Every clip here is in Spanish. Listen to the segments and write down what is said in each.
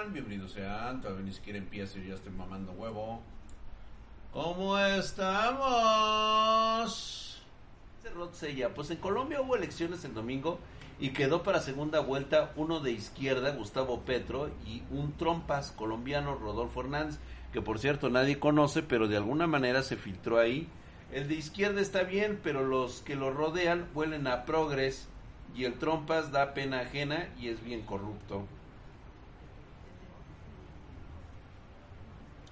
Están? Bienvenidos sean. Todavía ni siquiera empieza y ya estoy mamando huevo. ¿Cómo estamos? Rod Sella, pues en Colombia hubo elecciones el domingo y quedó para segunda vuelta uno de izquierda, Gustavo Petro, y un trompas colombiano, Rodolfo Hernández, que por cierto nadie conoce, pero de alguna manera se filtró ahí. El de izquierda está bien, pero los que lo rodean huelen a progres y el trompas da pena ajena y es bien corrupto.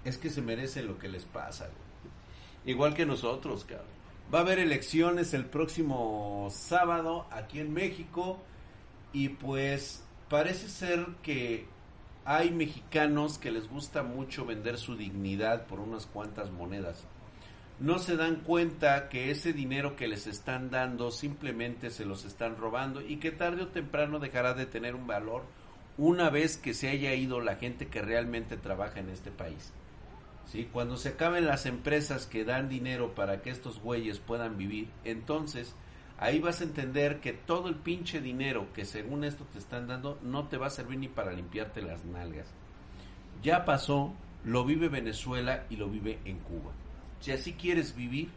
Es que se merece lo que les pasa. Igual que nosotros, cabrón. Va a haber elecciones el próximo sábado aquí en México y pues parece ser que hay mexicanos que les gusta mucho vender su dignidad por unas cuantas monedas. No se dan cuenta que ese dinero que les están dando simplemente se los están robando y que tarde o temprano dejará de tener un valor una vez que se haya ido la gente que realmente trabaja en este país. ¿Sí? Cuando se acaben las empresas que dan dinero para que estos güeyes puedan vivir, entonces ahí vas a entender que todo el pinche dinero que según esto te están dando no te va a servir ni para limpiarte las nalgas. Ya pasó, lo vive Venezuela y lo vive en Cuba. Si así quieres vivir,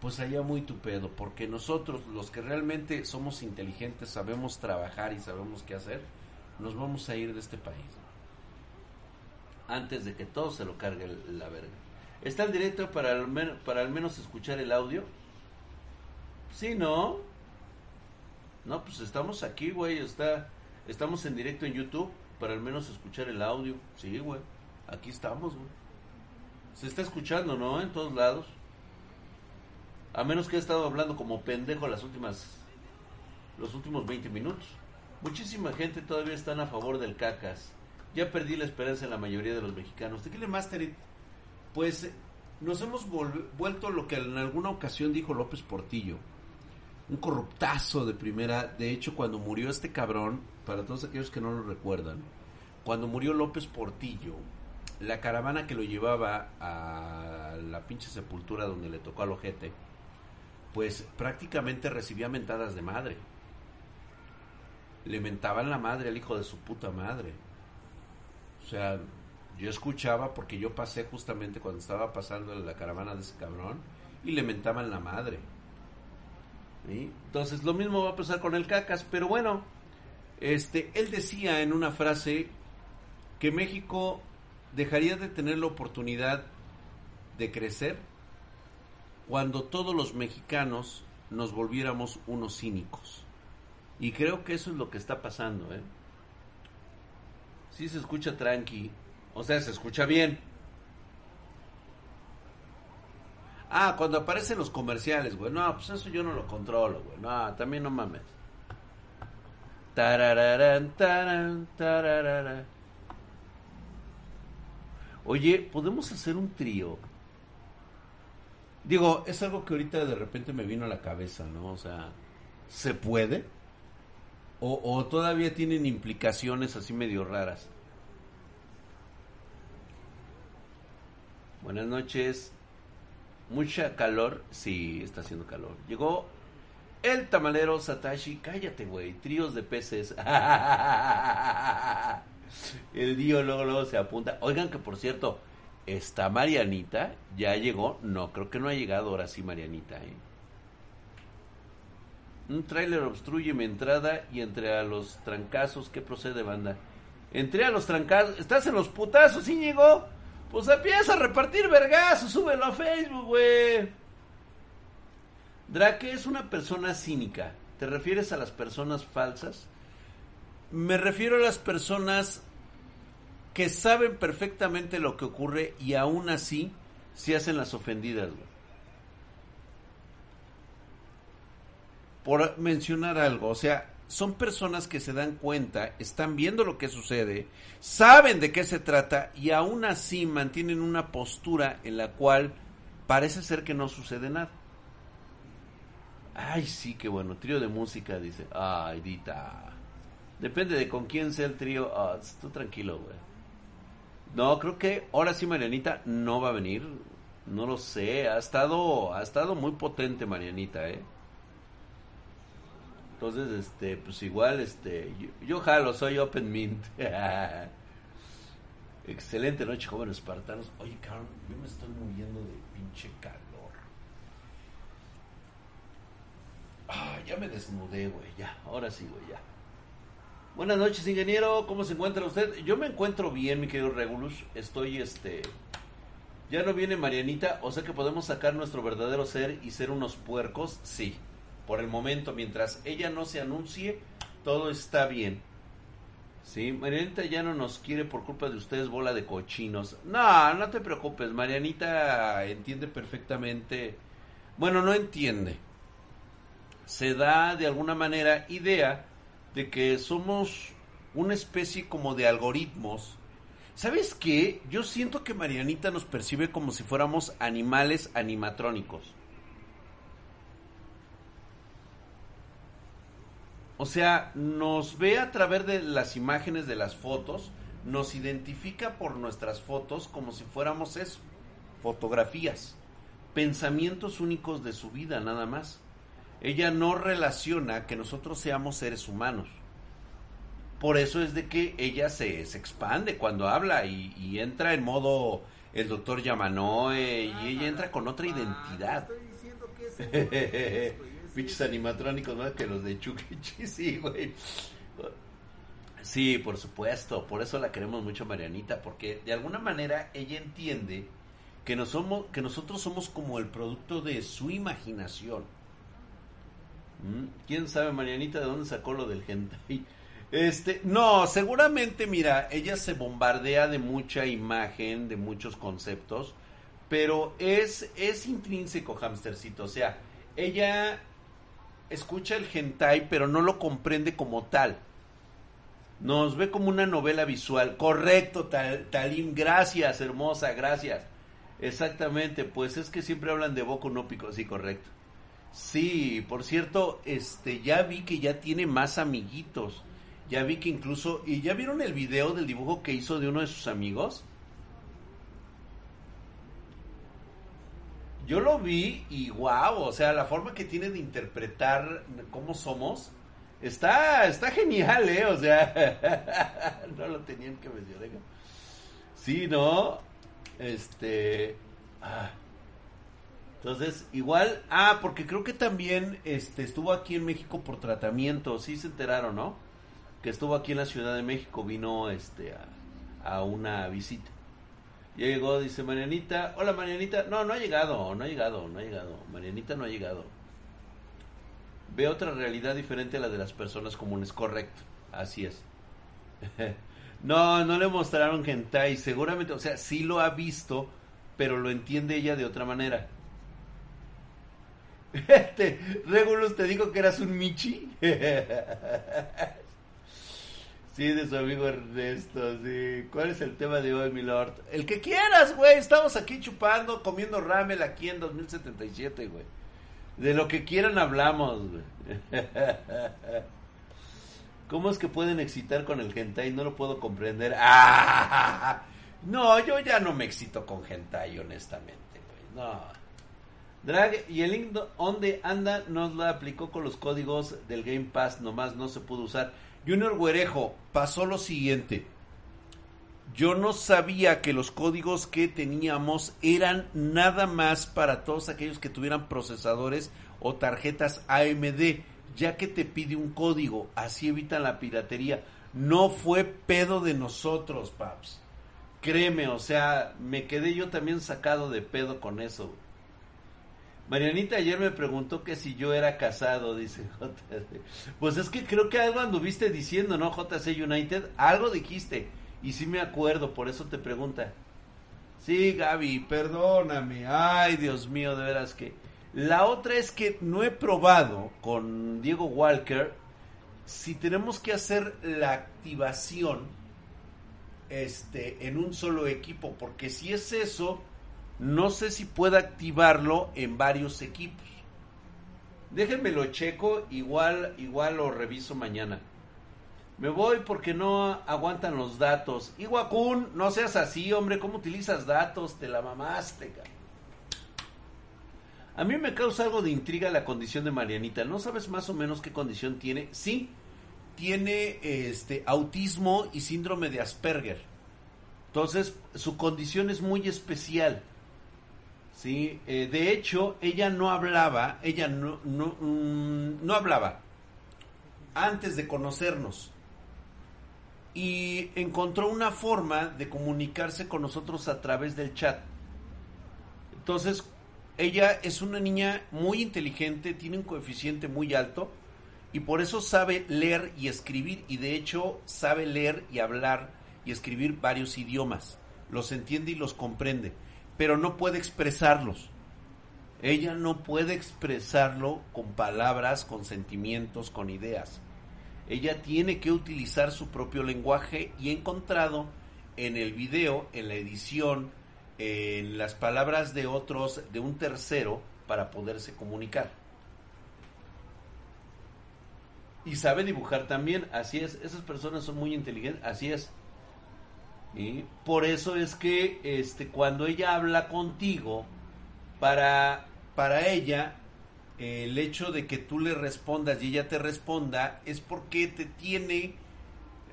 pues allá muy tu pedo, porque nosotros los que realmente somos inteligentes, sabemos trabajar y sabemos qué hacer, nos vamos a ir de este país antes de que todo se lo cargue la verga. ¿Está el directo para al, men para al menos escuchar el audio? Sí, ¿no? No, pues estamos aquí, güey. Está, estamos en directo en YouTube para al menos escuchar el audio. Sí, güey. Aquí estamos, güey. Se está escuchando, ¿no? En todos lados. A menos que he estado hablando como pendejo las últimas... Los últimos 20 minutos. Muchísima gente todavía están a favor del cacas. Ya perdí la esperanza en la mayoría de los mexicanos. Tequila Master, pues nos hemos vuelto lo que en alguna ocasión dijo López Portillo. Un corruptazo de primera. De hecho, cuando murió este cabrón, para todos aquellos que no lo recuerdan, cuando murió López Portillo, la caravana que lo llevaba a la pinche sepultura donde le tocó al ojete, pues prácticamente recibía mentadas de madre. Le mentaban la madre al hijo de su puta madre. O sea, yo escuchaba porque yo pasé justamente cuando estaba pasando la caravana de ese cabrón y le mentaban la madre. Entonces lo mismo va a pasar con el cacas, pero bueno, este, él decía en una frase que México dejaría de tener la oportunidad de crecer cuando todos los mexicanos nos volviéramos unos cínicos. Y creo que eso es lo que está pasando, ¿eh? Sí se escucha tranqui. O sea, se escucha bien. Ah, cuando aparecen los comerciales, güey. No, pues eso yo no lo controlo, güey. No, también no mames. Tarararán, taran, tararara. Oye, ¿podemos hacer un trío? Digo, es algo que ahorita de repente me vino a la cabeza, ¿no? O sea, ¿se puede? O, o todavía tienen implicaciones así medio raras. Buenas noches. Mucha calor. Sí, está haciendo calor. Llegó el tamalero Satashi. Cállate, güey. Tríos de peces. el dio luego, se apunta. Oigan que por cierto, está Marianita. Ya llegó. No, creo que no ha llegado ahora sí Marianita, ¿eh? Un tráiler obstruye mi entrada y entre a los trancazos. ¿Qué procede, banda? Entré a los trancazos. ¿Estás en los putazos? ¿Sí llegó? Pues empieza a repartir vergazos, súbelo a Facebook, güey. Drake es una persona cínica. ¿Te refieres a las personas falsas? Me refiero a las personas que saben perfectamente lo que ocurre y aún así se hacen las ofendidas. Por mencionar algo, o sea, son personas que se dan cuenta, están viendo lo que sucede, saben de qué se trata y aún así mantienen una postura en la cual parece ser que no sucede nada. Ay, sí, qué bueno. Trío de música, dice. Ay, Dita. Depende de con quién sea el trío. Ah, tú tranquilo, güey. No, creo que ahora sí Marianita no va a venir. No lo sé. Ha estado, ha estado muy potente Marianita, eh. Entonces, este, pues igual, este, yo, jalo, soy Open Mint. Excelente noche, jóvenes espartanos. Oye, cabrón, yo me estoy muriendo de pinche calor. Ah, ya me desnudé, güey, ya, ahora sí, güey, ya. Buenas noches, ingeniero, ¿cómo se encuentra usted? Yo me encuentro bien, mi querido Regulus. Estoy, este... Ya no viene Marianita, o sea que podemos sacar nuestro verdadero ser y ser unos puercos, sí. Por el momento, mientras ella no se anuncie, todo está bien. Sí, Marianita ya no nos quiere por culpa de ustedes, bola de cochinos. No, no te preocupes, Marianita entiende perfectamente. Bueno, no entiende. Se da de alguna manera idea de que somos una especie como de algoritmos. ¿Sabes qué? Yo siento que Marianita nos percibe como si fuéramos animales animatrónicos. O sea, nos ve a través de las imágenes de las fotos, nos identifica por nuestras fotos como si fuéramos eso, fotografías, pensamientos únicos de su vida nada más. Ella no relaciona que nosotros seamos seres humanos. Por eso es de que ella se, se expande cuando habla y, y, entra en modo el doctor Yamanoe y ella entra con otra identidad. Pinches animatrónicos más que los de Chukichi, sí, güey. Sí, por supuesto, por eso la queremos mucho Marianita, porque de alguna manera ella entiende que nosotros somos como el producto de su imaginación. ¿Mm? ¿Quién sabe, Marianita, de dónde sacó lo del hentai? Este, no, seguramente, mira, ella se bombardea de mucha imagen, de muchos conceptos, pero es, es intrínseco, hamstercito. O sea, ella escucha el hentai, pero no lo comprende como tal. Nos ve como una novela visual. Correcto, Tal, Talim. Gracias, hermosa, gracias. Exactamente, pues es que siempre hablan de Boku no Pico. Sí, correcto. Sí, por cierto, este, ya vi que ya tiene más amiguitos. Ya vi que incluso, ¿y ya vieron el video del dibujo que hizo de uno de sus amigos? Yo lo vi y wow, o sea, la forma que tiene de interpretar cómo somos está está genial, eh, o sea, no lo tenían que mencionar. Sí, no. Este ah. Entonces, igual, ah, porque creo que también este estuvo aquí en México por tratamiento, sí se enteraron, ¿no? Que estuvo aquí en la Ciudad de México, vino este a, a una visita. Ya llegó, dice Marianita. Hola Marianita. No, no ha llegado, no ha llegado, no ha llegado. Marianita no ha llegado. Ve otra realidad diferente a la de las personas comunes. Correcto, así es. no, no le mostraron hentai. Seguramente, o sea, sí lo ha visto, pero lo entiende ella de otra manera. Este, Regulus te dijo que eras un Michi. Sí, de su amigo Ernesto, sí. ¿Cuál es el tema de hoy, mi lord? El que quieras, güey. Estamos aquí chupando, comiendo ramel aquí en 2077, güey. De lo que quieran hablamos, güey. ¿Cómo es que pueden excitar con el hentai? No lo puedo comprender. ¡Ah! No, yo ya no me excito con hentai, honestamente, güey. No. Drag y el link donde anda nos la aplicó con los códigos del Game Pass, nomás no se pudo usar. Junior Güerejo, pasó lo siguiente. Yo no sabía que los códigos que teníamos eran nada más para todos aquellos que tuvieran procesadores o tarjetas AMD, ya que te pide un código, así evitan la piratería. No fue pedo de nosotros, paps. Créeme, o sea, me quedé yo también sacado de pedo con eso. Marianita ayer me preguntó que si yo era casado, dice JC. Pues es que creo que algo anduviste diciendo, ¿no? JC United, algo dijiste. Y sí me acuerdo, por eso te pregunta. Sí, Gaby, perdóname. Ay, Dios mío, de veras que... La otra es que no he probado con Diego Walker si tenemos que hacer la activación este, en un solo equipo, porque si es eso, no sé si pueda activarlo en varios equipos. Déjenme lo checo, igual, igual lo reviso mañana. Me voy porque no aguantan los datos. Iguacun, no seas así, hombre, ¿cómo utilizas datos? Te la mamaste, A mí me causa algo de intriga la condición de Marianita. ¿No sabes más o menos qué condición tiene? Sí, tiene este autismo y síndrome de Asperger. Entonces, su condición es muy especial. Sí, eh, de hecho, ella no hablaba, ella no, no, mm, no hablaba antes de conocernos. Y encontró una forma de comunicarse con nosotros a través del chat. Entonces, ella es una niña muy inteligente, tiene un coeficiente muy alto y por eso sabe leer y escribir y de hecho sabe leer y hablar y escribir varios idiomas. Los entiende y los comprende, pero no puede expresarlos. Ella no puede expresarlo con palabras, con sentimientos, con ideas. Ella tiene que utilizar su propio lenguaje y he encontrado en el video, en la edición, en las palabras de otros, de un tercero, para poderse comunicar y sabe dibujar también, así es, esas personas son muy inteligentes, así es. Por eso es que este cuando ella habla contigo para para ella el hecho de que tú le respondas y ella te responda es porque te tiene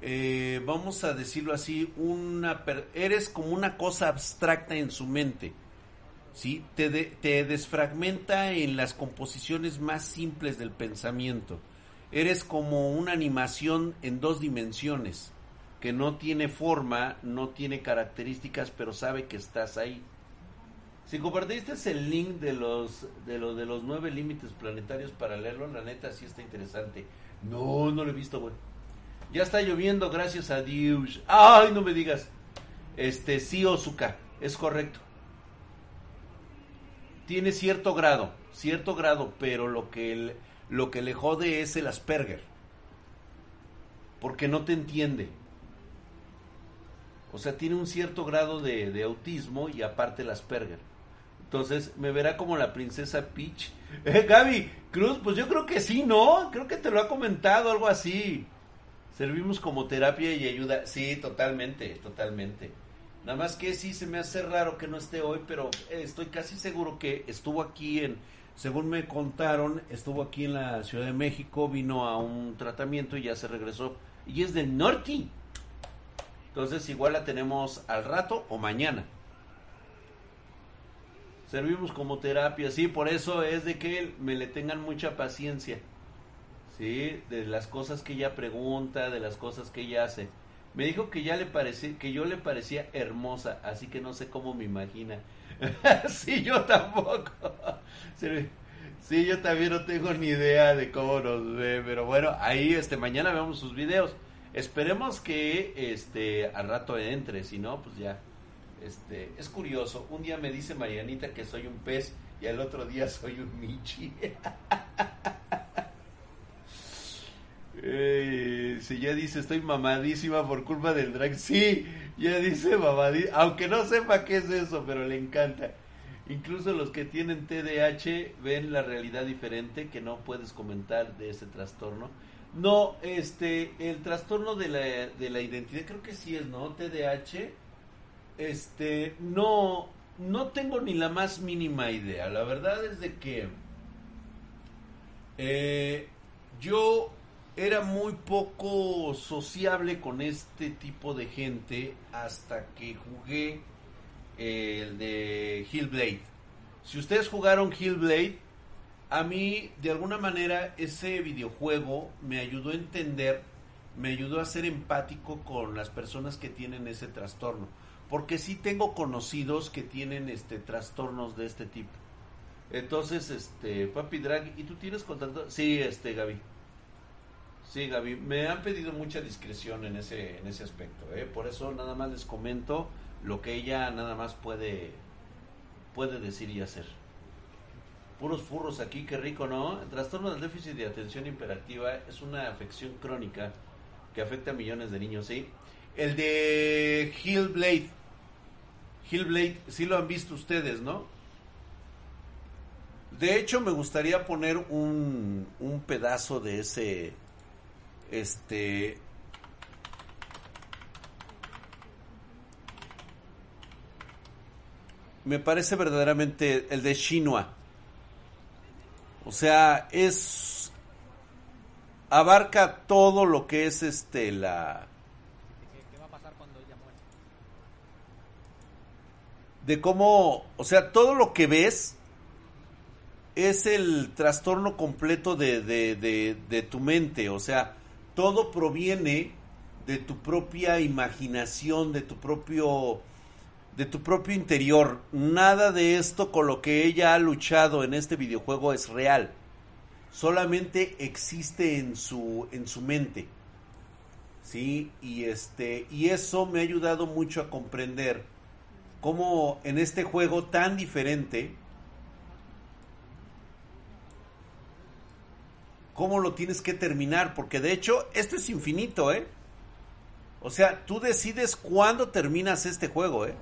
eh, vamos a decirlo así una eres como una cosa abstracta en su mente sí te, te desfragmenta en las composiciones más simples del pensamiento. Eres como una animación en dos dimensiones, que no tiene forma, no tiene características, pero sabe que estás ahí. Si compartiste el link de los de los nueve límites planetarios para leerlo, la neta sí está interesante. No, no lo he visto, güey. Ya está lloviendo, gracias a Dios. Ay, no me digas. Este sí, Ozuka, es correcto. Tiene cierto grado, cierto grado, pero lo que lo que le jode es el Asperger. Porque no te entiende. O sea, tiene un cierto grado de, autismo y aparte el Asperger. Entonces, me verá como la princesa Peach. Eh, Gaby, Cruz, pues yo creo que sí, ¿no? Creo que te lo ha comentado, algo así. Servimos como terapia y ayuda. Sí, totalmente, totalmente. Nada más que sí se me hace raro que no esté hoy, pero estoy casi seguro que estuvo aquí en, según me contaron, estuvo aquí en la Ciudad de México, vino a un tratamiento y ya se regresó. Y es del norte. Entonces igual la tenemos al rato o mañana. Servimos como terapia, sí, por eso es de que me le tengan mucha paciencia. Sí, de las cosas que ella pregunta, de las cosas que ella hace. Me dijo que ya le parecía, que yo le parecía hermosa, así que no sé cómo me imagina. sí, yo tampoco. Sí, yo también no tengo ni idea de cómo nos ve, pero bueno, ahí este mañana vemos sus videos. Esperemos que este al rato entre, si no, pues ya. Este, es curioso, un día me dice Marianita que soy un pez y al otro día soy un Michi. si ya dice estoy mamadísima por culpa del drag, sí, ya dice mamadísima, aunque no sepa qué es eso, pero le encanta. Incluso los que tienen TDAH ven la realidad diferente que no puedes comentar de ese trastorno. No, este, el trastorno de la, de la identidad, creo que sí es, ¿no? TDAH, este, no, no tengo ni la más mínima idea. La verdad es de que eh, yo era muy poco sociable con este tipo de gente hasta que jugué el de Hillblade. Si ustedes jugaron Hillblade, a mí de alguna manera ese videojuego me ayudó a entender, me ayudó a ser empático con las personas que tienen ese trastorno, porque sí tengo conocidos que tienen este trastornos de este tipo. Entonces, este, Papi Drag, ¿y tú tienes contacto? Sí, este, Gaby. Sí, Gaby, me han pedido mucha discreción en ese, en ese aspecto, ¿eh? por eso nada más les comento lo que ella nada más puede, puede decir y hacer. Puros furros aquí, qué rico, ¿no? El trastorno del déficit de atención hiperactiva es una afección crónica que afecta a millones de niños, ¿sí? El de Hillblade. Hillblade, sí lo han visto ustedes, ¿no? De hecho, me gustaría poner un, un pedazo de ese, este, me parece verdaderamente el de Shinua. O sea, es abarca todo lo que es este la ¿Qué va a pasar cuando ella muera? de cómo, o sea, todo lo que ves es el trastorno completo de, de, de, de tu mente, o sea, todo proviene de tu propia imaginación, de tu propio de tu propio interior. Nada de esto con lo que ella ha luchado en este videojuego es real. Solamente existe en su en su mente. Sí, y este y eso me ha ayudado mucho a comprender cómo en este juego tan diferente cómo lo tienes que terminar, porque de hecho esto es infinito, ¿eh? O sea, tú decides cuándo terminas este juego, ¿eh?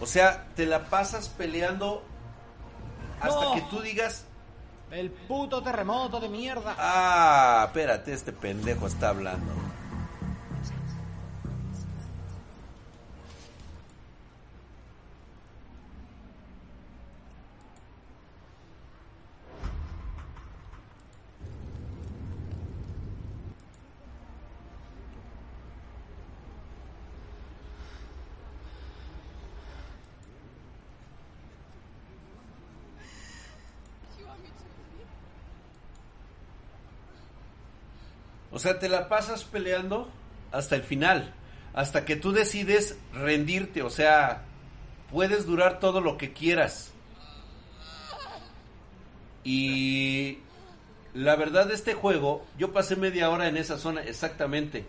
O sea, te la pasas peleando hasta No. que tú digas, El puto terremoto de mierda. ah, espérate, este pendejo está hablando. Sea, te la pasas peleando hasta el final, hasta que tú decides rendirte, o sea, puedes durar todo lo que quieras. Y la verdad este juego, yo pasé media hora en esa zona exactamente.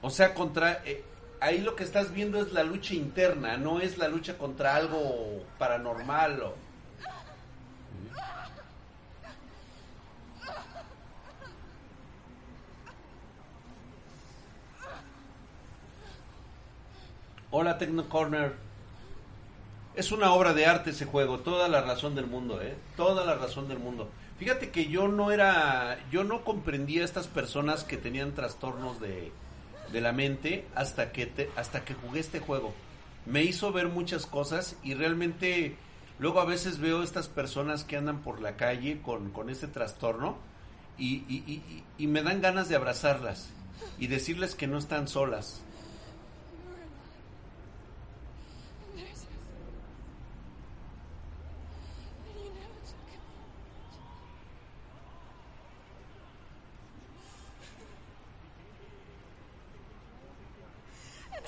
O sea, contra eh, ahí lo que estás viendo es la lucha interna, no es la lucha contra algo paranormal o Hola Tecno Corner. Es una obra de arte ese juego, toda la razón del mundo, ¿eh? Toda la razón del mundo. Fíjate que yo no era, yo no comprendía a estas personas que tenían trastornos de, de la mente hasta que te- hasta que jugué este juego. Me hizo ver muchas cosas y realmente luego a veces veo estas personas que andan por la calle con, con este trastorno y, y- me dan ganas de abrazarlas y decirles que no están solas.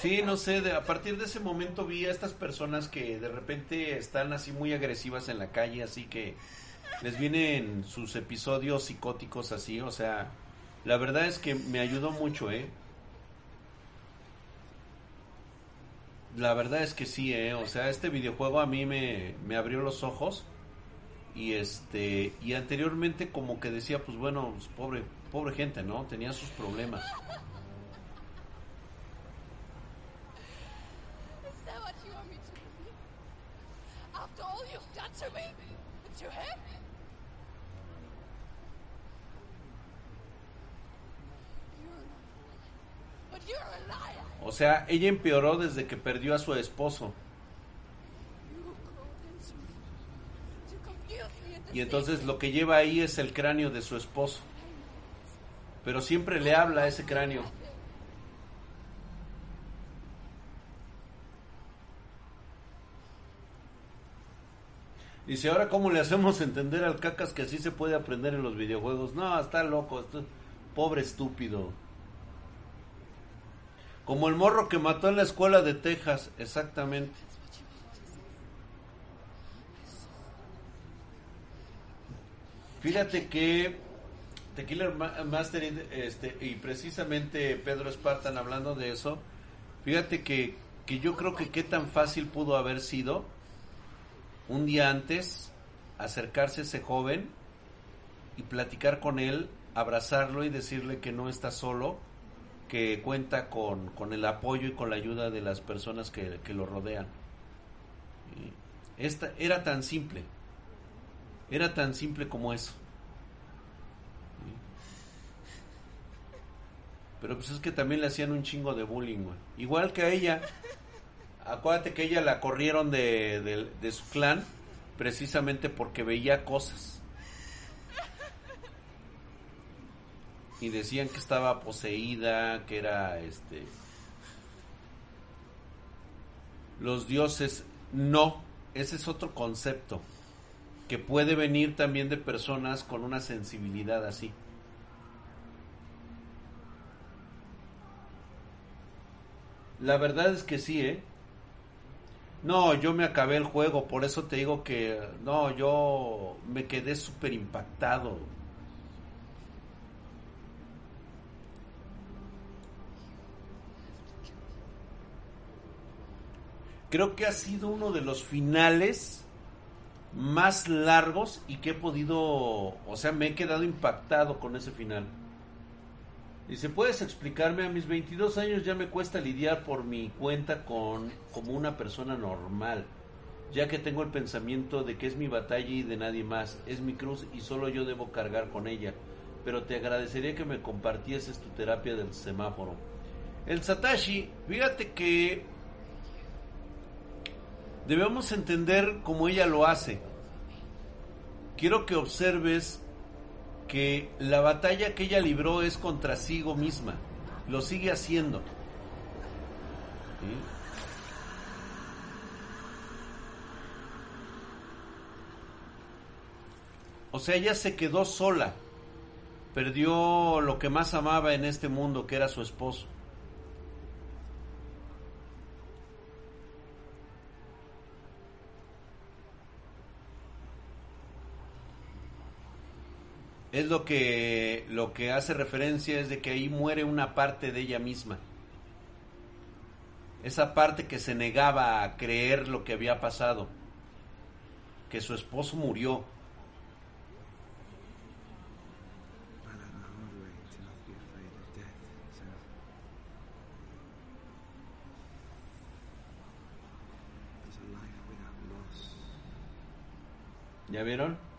Sí, no sé, de- a partir de ese momento vi a estas personas que de repente están así muy agresivas en la calle, así que les vienen sus episodios psicóticos así, o sea, la verdad es que me ayudó mucho, ¿eh? La verdad es que sí, ¿eh? O sea, este videojuego a mí me, me abrió los ojos y este y anteriormente como que decía, pues bueno, pues, pobre pobre gente, ¿no? Tenía sus problemas. To me? To him? O sea, ella empeoró desde que perdió a su esposo. Y entonces lo que lleva ahí es el cráneo de su esposo. Pero siempre le habla a ese cráneo. Dice, ahora cómo le hacemos entender al cacas que así se puede aprender en los videojuegos. No, está loco, esto- pobre estúpido. Como el morro que mató en la escuela de Texas, exactamente. Fíjate que Tequila Ma- Master este, y precisamente Pedro Spartan hablando de eso, fíjate que, que yo creo que qué tan fácil pudo haber sido un día antes acercarse a ese joven y platicar con él, abrazarlo y decirle que no está solo, que cuenta con, con el apoyo y con la ayuda de las personas que, que lo rodean. Esta, era tan simple, era tan simple como eso. Pero pues es que también le hacían un chingo de bullying, güey. Igual que a ella. Acuérdate que ella la corrieron de, de- su clan precisamente porque veía cosas. Y decían que estaba poseída, que era este... Los dioses, no, ese es otro concepto que puede venir también de personas con una sensibilidad así. La verdad es que sí, ¿eh? No, yo me acabé el juego, por eso te digo que no, yo me quedé súper impactado. Creo que ha sido uno de los finales más largos y que he podido, o sea, me he quedado impactado con ese final. Dice, ¿puedes explicarme? A mis 22 años ya me cuesta lidiar por mi cuenta con como una persona normal, ya que tengo el pensamiento de que es mi batalla y de nadie más, es mi cruz y solo yo debo cargar con ella. Pero te agradecería que me compartieses tu terapia del semáforo. El Satashi, fíjate que debemos entender cómo ella lo hace. Quiero que observes que la batalla que ella libró es contra sigo misma. Lo sigue haciendo. ¿Sí? O sea, ella se quedó sola. Perdió lo que más amaba en este mundo, que era su esposo. Es lo que lo que hace referencia es de que ahí muere una parte de ella misma. Esa parte que se negaba a creer lo que había pasado, que su esposo murió. I learned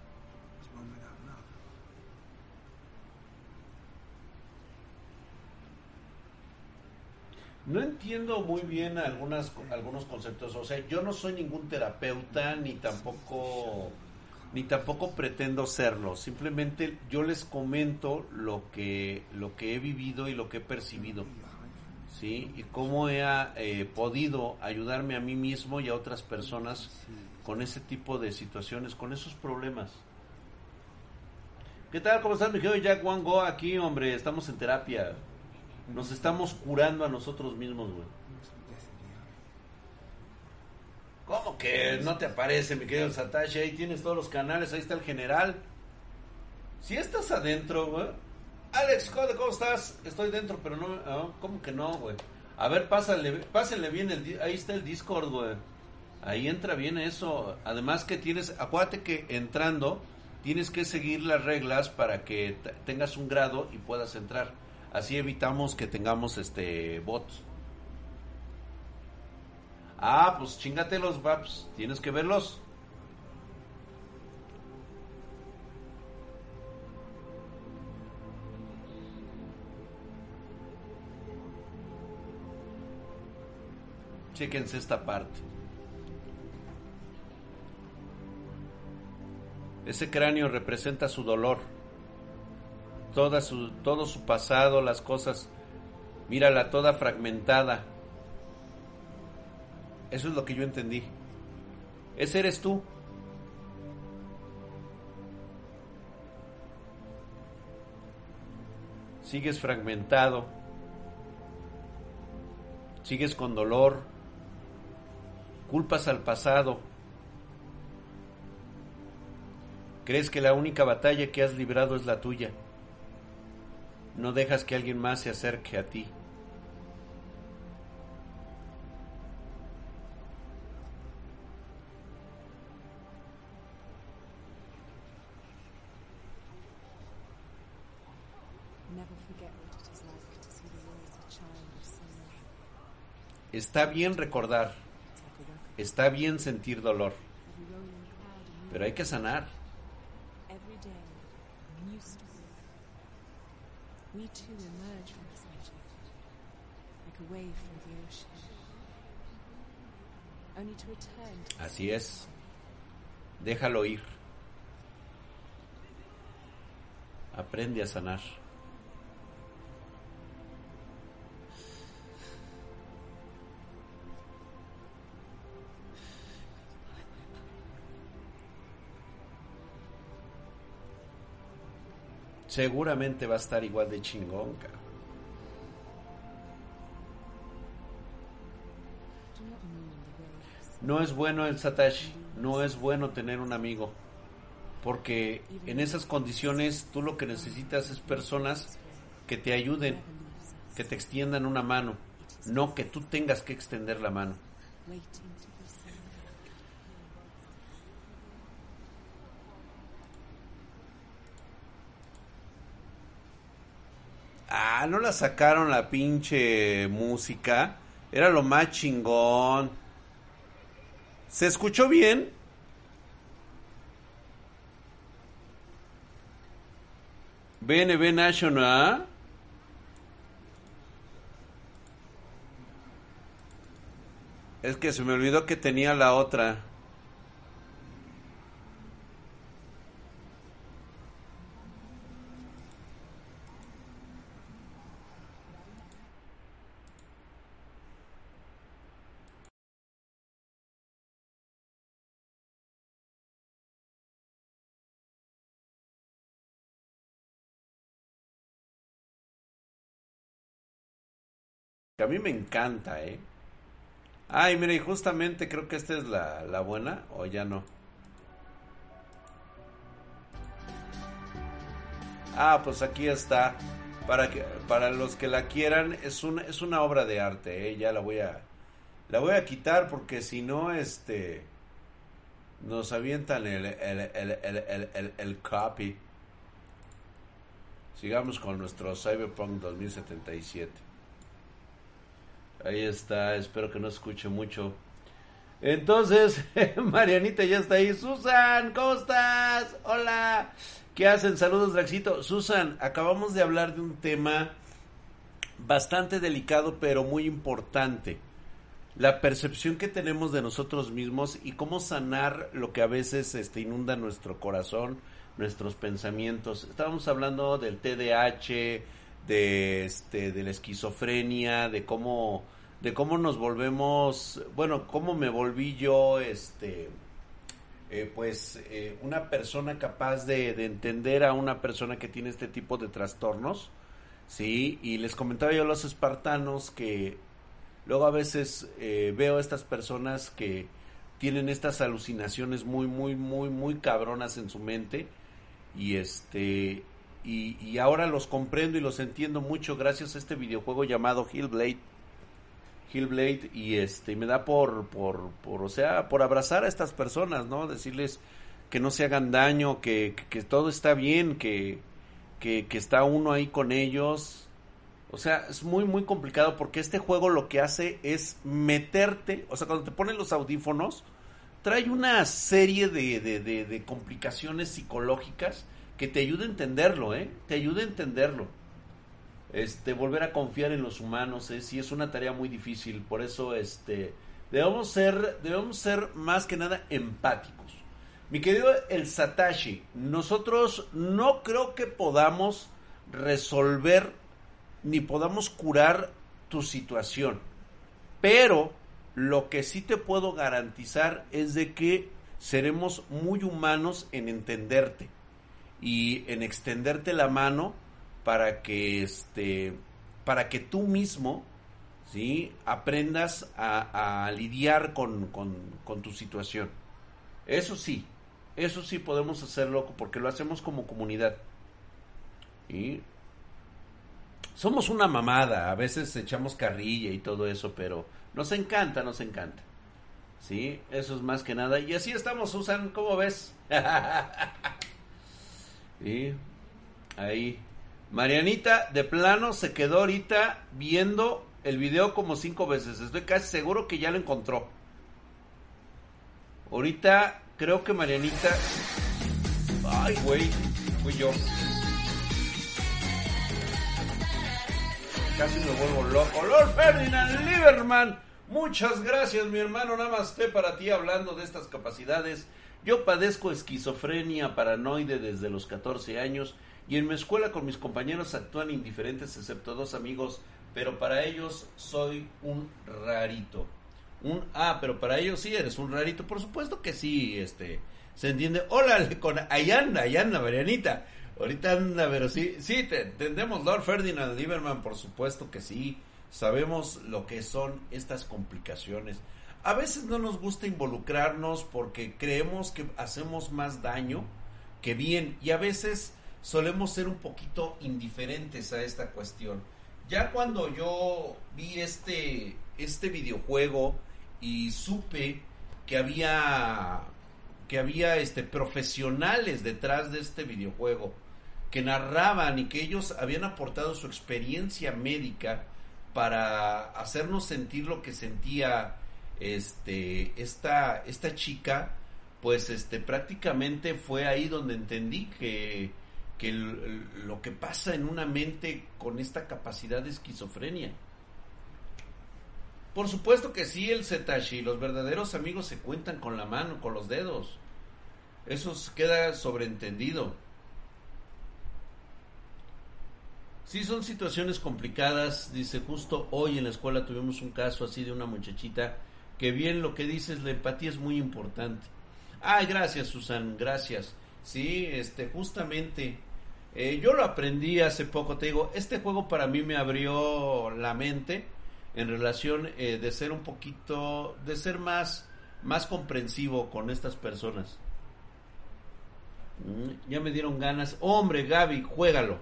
No entiendo muy bien algunas algunos conceptos, o sea, yo no soy ningún terapeuta ni tampoco ni tampoco pretendo serlo, simplemente yo les comento lo que lo que he vivido y lo que he percibido. ¿sí? Y cómo he eh, podido ayudarme a mí mismo y a otras personas con ese tipo de situaciones, con esos problemas. ¿Qué tal? ¿Cómo estás, mi querido Jack One Go? Aquí, hombre, estamos en terapia. Nos estamos curando a nosotros mismos, güey. ¿Cómo que no te aparece, mi querido Satashi? Ahí tienes todos los canales, ahí está el general. Si estás adentro, güey. Alex, ¿cómo estás? Estoy dentro, pero no. ah, ¿Cómo que no, güey? A ver, pásale, pásenle bien el. Ahí está el Discord, güey. Ahí entra bien eso. Además que tienes. Acuérdate que entrando tienes que seguir las reglas para que tengas un grado y puedas entrar. Así evitamos que tengamos este bots. Ah, pues chingate los vaps. Tienes que verlos. Chéquense esta parte. Ese cráneo representa su dolor. Su, todo su pasado, las cosas. Mírala toda fragmentada. Eso es lo que yo entendí. Ese eres tú. Sigues fragmentado. Sigues con dolor. Culpas al pasado. Crees que la única batalla que has librado es la tuya. No dejas que alguien más se acerque a ti. Está bien recordar, está bien sentir dolor, pero hay que sanar. We too emerge from this magic, like a wave from the ocean, only to return to Así es. Déjalo ir. Aprende a sanar. Seguramente va a estar igual de chingón, cabrón. No es bueno el Satashi, no es bueno tener un amigo, porque en esas condiciones tú lo que necesitas es personas que te ayuden, que te extiendan una mano, no que tú tengas que extender la mano. Ah, no la sacaron la pinche música, era lo más chingón. ¿Se escuchó bien? BNB National. Es que se me olvidó que tenía la otra. Mí me encanta, ¿eh? Ay, mira, y justamente creo que esta es la, la buena, o ya no. Ah, pues aquí está. Para que, para los que la quieran, es una, es una obra de arte, ¿eh? Ya la voy a, la voy a quitar porque si no, este, nos avientan el, el, el- el copy. Sigamos con nuestro Cyberpunk 2077. Ahí está, espero que no escuche mucho. Entonces, Marianita ya está ahí. Susan, ¿cómo estás? Hola. ¿Qué hacen? Saludos, Draxito. Susan, acabamos de hablar de un tema bastante delicado, pero muy importante. La percepción que tenemos de nosotros mismos y cómo sanar lo que a veces este, inunda nuestro corazón, nuestros pensamientos. Estábamos hablando del TDAH, de, este, de la esquizofrenia, de cómo, de cómo nos volvemos, bueno, cómo me volví yo, este, eh, pues, eh, una persona capaz de, de entender a una persona que tiene este tipo de trastornos, sí, y les comentaba yo a los espartanos que luego a veces eh, veo a estas personas que tienen estas alucinaciones muy, muy, muy, muy cabronas en su mente y este y, ahora los comprendo y los entiendo mucho gracias a este videojuego llamado Hillblade. Hillblade y este me da por por por o sea por abrazar a estas personas no decirles que no se hagan daño que, que, todo está bien que, que está uno ahí con ellos. O sea es muy muy complicado porque este juego lo que hace es meterte o sea cuando te ponen los audífonos trae una serie de, de complicaciones psicológicas que te ayuda a entenderlo, ¿eh? Te ayuda a entenderlo. Este, volver a confiar en los humanos, ¿eh? Sí, es una tarea muy difícil. Por eso, este, debemos ser, debemos ser más que nada empáticos. Mi querido El Satashi, nosotros no creo que podamos resolver ni podamos curar tu situación. Pero lo que sí te puedo garantizar es de que seremos muy humanos en entenderte y en extenderte la mano para que este para que tú mismo sí aprendas a, lidiar con, con, tu situación eso sí eso sí podemos hacerlo porque lo hacemos como comunidad y somos una mamada, a veces echamos carrilla y todo eso, pero nos encanta, nos encanta. Sí, eso es más que nada. Y así estamos, Susan, ¿cómo ves? sí, ahí. Marianita, de plano, se quedó ahorita viendo el video como cinco veces. Estoy casi seguro que ya lo encontró. Ahorita creo que Marianita... Ay, güey, fui yo. Casi me vuelvo loco. Lord Ferdinand Lieberman. Muchas gracias, mi hermano. Nada más esté para ti hablando de estas capacidades. Yo padezco esquizofrenia paranoide desde los 14 años y en mi escuela con mis compañeros actúan indiferentes excepto dos amigos, pero para ellos soy un rarito. Un ah, pero para ellos sí eres un rarito, por supuesto que sí, este se entiende. Hola, con ahí anda, Marianita. Ahorita anda, pero sí, sí, te entendemos, Lord Ferdinand Lieberman, por supuesto que sí. Sabemos lo que son estas complicaciones. A veces no nos gusta involucrarnos porque creemos que hacemos más daño que bien y a veces solemos ser un poquito indiferentes a esta cuestión. Ya cuando yo vi este este videojuego y supe que había que había este profesionales detrás de este videojuego que narraban y que ellos habían aportado su experiencia médica para hacernos sentir lo que sentía este esta esta chica pues este prácticamente fue ahí donde entendí que que lo que pasa en una mente con esta capacidad de esquizofrenia por supuesto que sí, el Zetashi. Los verdaderos amigos se cuentan con la mano, con los dedos. Eso queda sobreentendido. Sí, son situaciones complicadas. Dice, justo hoy en la escuela tuvimos un caso así de una muchachita que bien lo que dices, la empatía es muy importante. Ay, gracias, Susan, gracias. Sí, este, justamente, eh, yo lo aprendí hace poco, te digo, este juego para mí me abrió la mente en relación eh, de ser un poquito, de ser más, más comprensivo con estas personas. Mm, ya me dieron ganas. Hombre, Gaby, juégalo.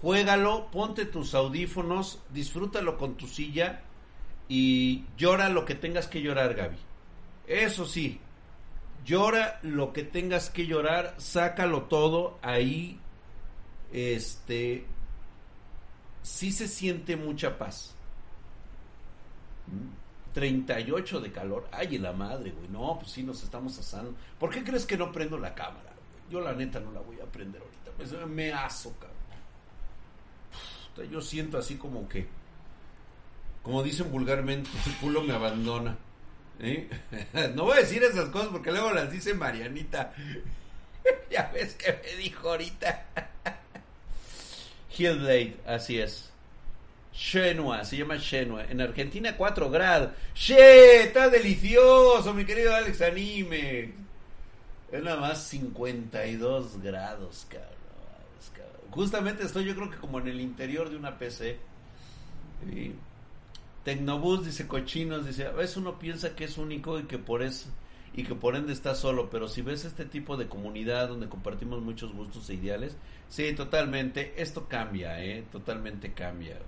Juégalo, ponte tus audífonos, disfrútalo con tu silla y llora lo que tengas que llorar, Gaby. Eso sí, llora lo que tengas que llorar, sácalo todo ahí. Este, sí se siente mucha paz. 38 de calor. Ay, la madre, güey. No, pues sí, nos estamos asando. ¿Por qué crees que no prendo la cámara? Yo la neta no la voy a prender ahorita. Pues me aso, cabrón. Yo siento así como que, como dicen vulgarmente, el culo me abandona. No voy a decir esas cosas porque luego las dice Marianita. ya ves que me dijo ahorita. Hillblade, así es. Shenua, se llama Shenua. En Argentina 4 grados. ¡Che! Está delicioso, mi querido Alex Anime. Es nada más 52 grados, cabrón. Justamente estoy yo creo que como en el interior de una PC. Tecnobus dice cochinos, dice, a veces uno piensa que es único y que por eso y que por ende está solo, pero si ves este tipo de comunidad donde compartimos muchos gustos e ideales, sí, totalmente, esto cambia, eh, totalmente cambia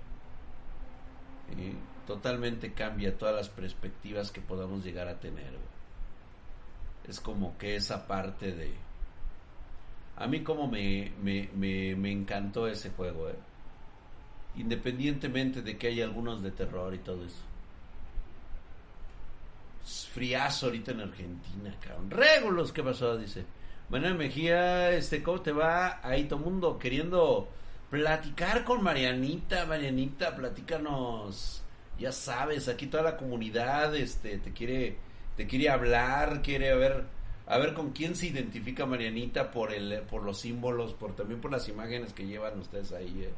totalmente cambia todas las perspectivas que podamos llegar a tener. Es como que esa parte de... A mí como me, me, me, encantó ese juego, ¿eh? Independientemente de que haya algunos de terror y todo eso. Es friazo ahorita en Argentina, cabrón. Régulos, ¿qué pasó? Dice. Manuel Mejía, este, ¿cómo te va? Ahí todo mundo queriendo platicar con Marianita, Marianita, platícanos, ya sabes, aquí toda la comunidad, este, te quiere, te quiere hablar, quiere ver, a ver con quién se identifica Marianita por el, por los símbolos, por también por las imágenes que llevan ustedes ahí. Eh.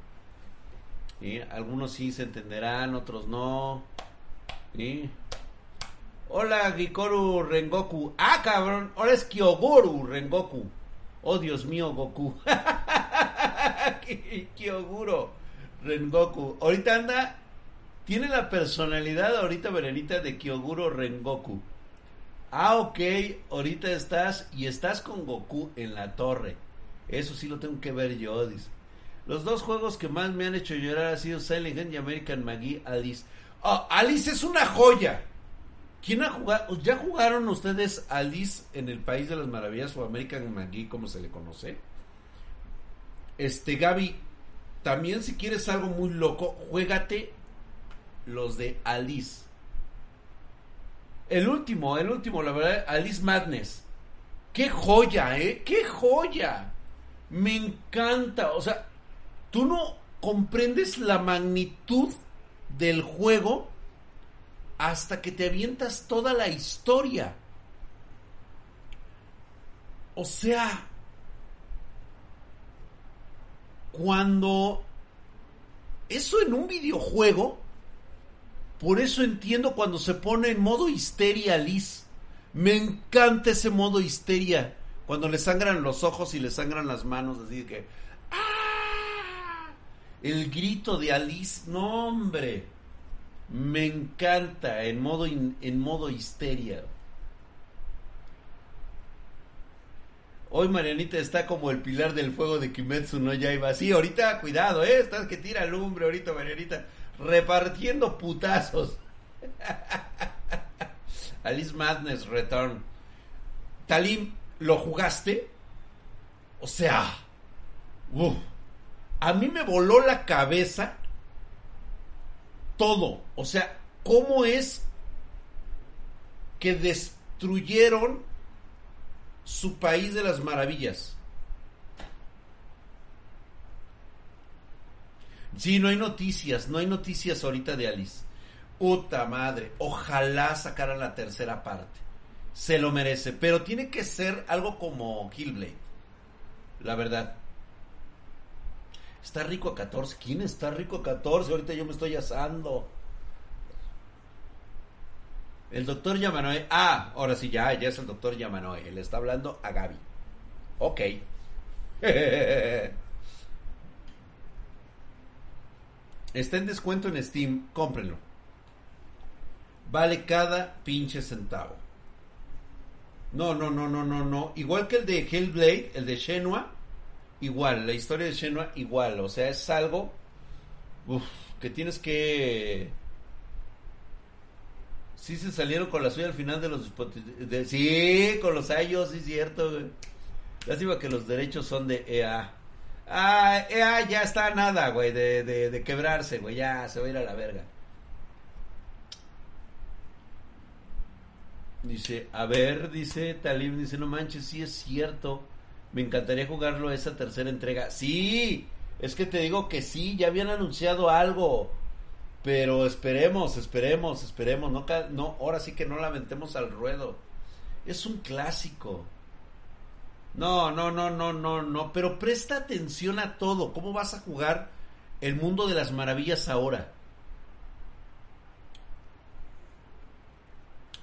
Y Algunos sí se entenderán, otros no. y Hola, Gikoru Rengoku. Ah, cabrón, ahora es Kyoguru Rengoku. Oh, Dios mío, Goku. Kyoguro Rengoku. Ahorita anda. Tiene la personalidad ahorita, Verenita, de Kyoguro Rengoku. Ah, ok. Ahorita estás y estás con Goku en la torre. Eso sí lo tengo que ver yo, dice. Los dos juegos que más me han hecho llorar han sido Silent Hill y American McGee Alice. Oh, Alice es una joya. ¿Quién ha jugado? ¿Ya jugaron ustedes Alice en el País de las Maravillas o American McGee, como se le conoce? Este, Gaby, también si quieres algo muy loco, juégate los de Alice. El último, el último, la verdad, Alice Madness. Qué joya, ¿eh? Qué joya. Me encanta. O sea, tú no comprendes la magnitud del juego hasta que te avientas toda la historia. O sea, cuando eso en un videojuego, por eso entiendo cuando se pone en modo histeria Liz. Me encanta ese modo histeria. Cuando le sangran los ojos y le sangran las manos, así que. El grito de Alice, no hombre. Me encanta en modo, in- en modo histeria. Hoy Marianita está como el pilar del fuego de Kimetsu no Yaiba. Sí, ahorita cuidado, eh, estás que tira lumbre ahorita Marianita, repartiendo putazos. Alice Madness Return. Talim, ¿lo jugaste? O sea, uf, a mí me voló la cabeza todo. O sea, ¿cómo es que destruyeron su país de las maravillas? Sí, no hay noticias, no hay noticias ahorita de Alice. Puta madre, ojalá sacaran la tercera parte. Se lo merece, pero tiene que ser algo como Killblade. La verdad. Está rico a 14. ¿Quién está rico a 14? Ahorita yo me estoy asando. El doctor Yamanoe. Ah, ahora sí, ya, ya es el doctor Yamanoe. Le está hablando a Gaby. Ok. Está en descuento en Steam. Cómprenlo. Vale cada pinche centavo. No, no, no, no, no, no. Igual que el de Hellblade, el de Shenua. Igual, la historia de Shenua, igual. O sea, es algo uf, que tienes que. Sí se salieron con la suya al final de los de- Sí, con los ayos, sí, cierto. Lástima que los derechos son de EA. Ah, EA ya está nada, güey, de, de, de quebrarse, güey. Ya se va a ir a la verga. Dice, a ver, dice Talib, dice, no manches, sí es cierto. Me encantaría jugarlo esa tercera entrega. Sí, es que te digo que sí, ya habían anunciado algo. Pero esperemos, esperemos, esperemos. No, no, ahora sí que no la al ruedo. Es un clásico. No, no, no, no, no, no. Pero presta atención a todo. ¿Cómo vas a jugar el mundo de las maravillas ahora?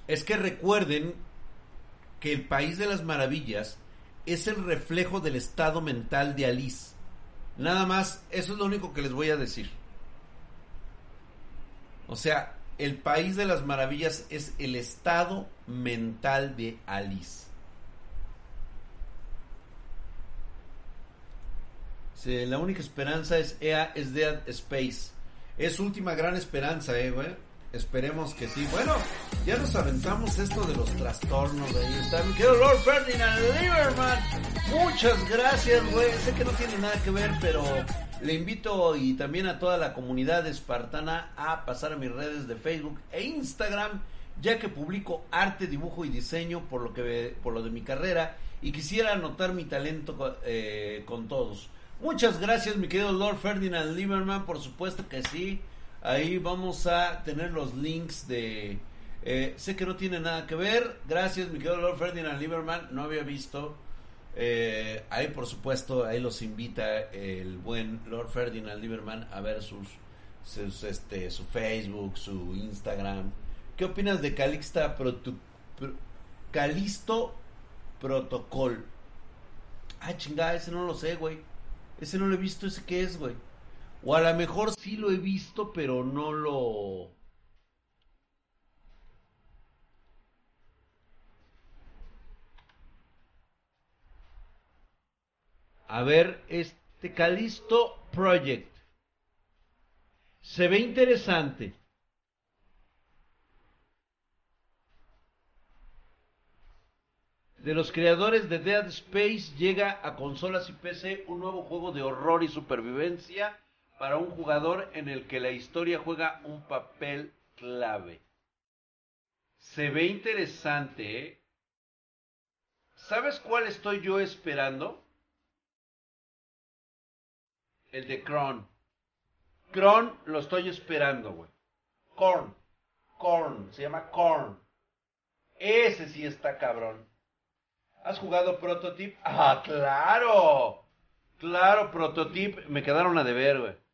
Es que recuerden que el país de las maravillas es el reflejo del estado mental de Alice. Nada más, eso es lo único que les voy a decir. O sea, el país de las maravillas es el estado mental de Alice. La única esperanza es EA es Dead Space. Es última gran esperanza, eh, güey. Esperemos que sí. Bueno, ya nos aventamos esto de los trastornos. Ahí está mi querido Lord Ferdinand Lieberman. Muchas gracias, güey. Sé que no tiene nada que ver, pero le invito y también a toda la comunidad espartana a pasar a mis redes de Facebook e Instagram, ya que publico arte, dibujo y diseño por lo que por lo de mi carrera y quisiera anotar mi talento eh, con todos. Muchas gracias, mi querido Lord Ferdinand Lieberman, por supuesto que sí. Ahí vamos a tener los links de... eh, sé que no tiene nada que ver. Gracias, mi querido Lord Ferdinand Lieberman. No había visto. Eh, ahí, por supuesto, ahí los invita el buen Lord Ferdinand Lieberman a ver sus, sus, este, su Facebook, su Instagram. ¿Qué opinas de Calixta Protu- Pro- Protocol? Ah, chingada, ese no lo sé, güey. Ese no lo he visto, ese qué es, güey. O a lo mejor sí lo he visto, pero no lo... A ver, este Calisto Project. Se ve interesante. De los creadores de Dead Space llega a consolas y PC un nuevo juego de horror y supervivencia para un jugador en el que la historia juega un papel clave. Se ve interesante, ¿eh? ¿Sabes cuál estoy yo esperando? El de Kron. Kron lo estoy esperando, güey. Korn. Korn. Se llama Korn. Ese sí está cabrón. ¿Has jugado Prototype? Ah, claro. Claro, Prototype. Me quedaron a deber, güey.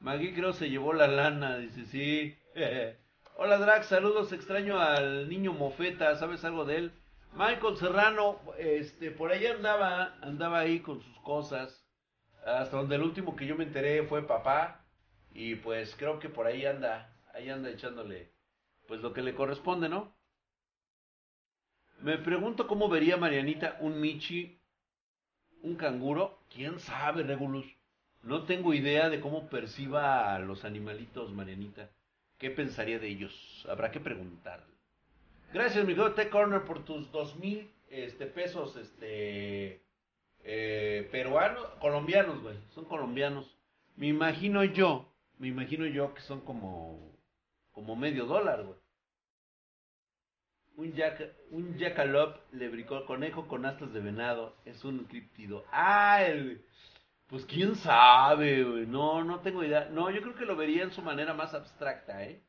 Maggie creo se llevó la lana. Dice, sí. Hola, Drax. Saludos. Extraño al niño Mofeta. ¿Sabes algo de él? Michael Serrano, este, por ahí andaba, andaba ahí con sus cosas. Hasta donde el último que yo me enteré fue papá. Y pues creo que por ahí anda, ahí anda echándole, pues lo que le corresponde, ¿no? Me pregunto cómo vería Marianita un Michi, un canguro. ¿Quién sabe, Regulus? No tengo idea de cómo perciba a los animalitos, Marianita. ¿Qué pensaría de ellos? Habrá que preguntarle. Gracias, mi Tech Corner, por tus dos mil este, pesos este, eh, peruanos, colombianos, güey. Son colombianos. Me imagino yo, me imagino yo que son como, como medio dólar, güey. Un, jack, un jackalope le bricó conejo con astas de venado. Es un criptido. Ah, el, pues quién sabe, güey. No, no tengo idea. No, yo creo que lo vería en su manera más abstracta, ¿eh?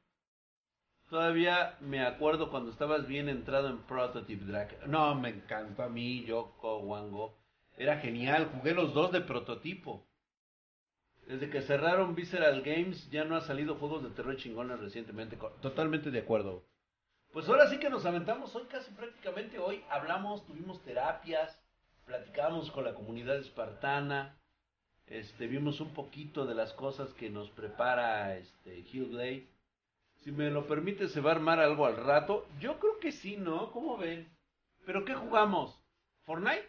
Todavía me acuerdo cuando estabas bien entrado en Prototype Drag. No, me encantó a mí, Yoko, Wango. Era genial, jugué los dos de prototipo. Desde que cerraron Visceral Games ya no ha salido juegos de terror chingones recientemente. Totalmente de acuerdo. Pues ahora sí que nos aventamos hoy casi prácticamente. Hoy hablamos, tuvimos terapias, platicamos con la comunidad espartana, este, vimos un poquito de las cosas que nos prepara este, Hillblade. Si me lo permite, se va a armar algo al rato. Yo creo que sí, ¿no? ¿Cómo ven? ¿Pero qué jugamos? ¿Fortnite?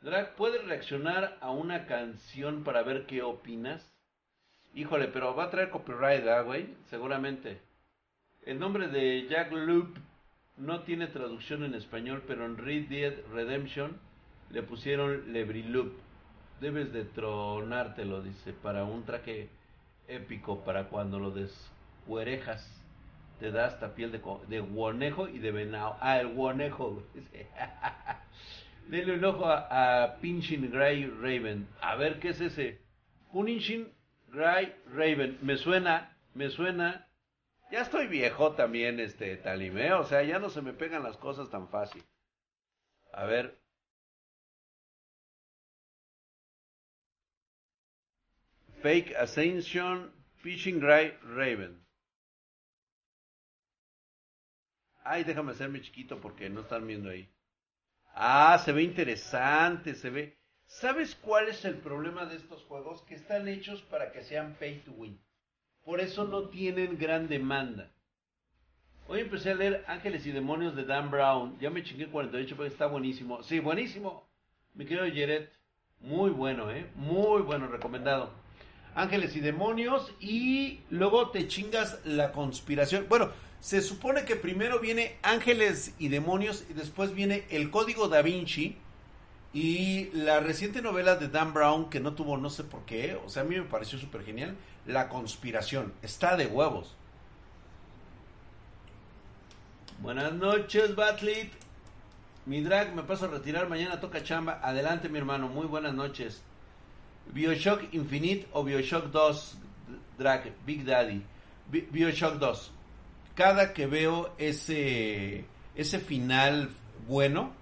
Drag, ¿puedes reaccionar a una canción para ver qué opinas? Híjole, pero va a traer copyright, ¿ah, güey? Seguramente. El nombre de Jack Loop no tiene traducción en español, pero en Red Dead Redemption le pusieron Loop. Debes de tronártelo, dice, para un traje épico, para cuando lo descuerejas. Te da hasta piel de, de y de venado. Ah, el guonejo. Dele un ojo a, a Pinchin Gray Raven. A ver qué es ese. Punishin Gray Raven. Me suena, me suena. Ya estoy viejo también, este Talimeo. O sea, ya no se me pegan las cosas tan fácil. A ver. Fake Ascension, Pitching Gray Raven. Ay, déjame hacerme chiquito porque no están viendo ahí. Ah, se ve interesante, se ve. ¿Sabes cuál es el problema de estos juegos? Que están hechos para que sean pay to win. Por eso no tienen gran demanda. Hoy empecé a leer Ángeles y Demonios de Dan Brown. Ya me chingué 48 porque está buenísimo. Sí, buenísimo. Mi querido Jeret. Muy bueno, ¿eh? Muy bueno, recomendado. Ángeles y Demonios. Y luego te chingas la conspiración. Bueno, se supone que primero viene Ángeles y Demonios y después viene El Código Da Vinci y la reciente novela de Dan Brown que no tuvo no sé por qué, o sea, a mí me pareció súper genial, La Conspiración, está de huevos. Buenas noches, Batlit. Mi drag, me paso a retirar, mañana toca chamba. Adelante, mi hermano, muy buenas noches. Bioshock Infinite o Bioshock 2, drag, Big Daddy. Bioshock 2 cada que veo ese, ese final bueno,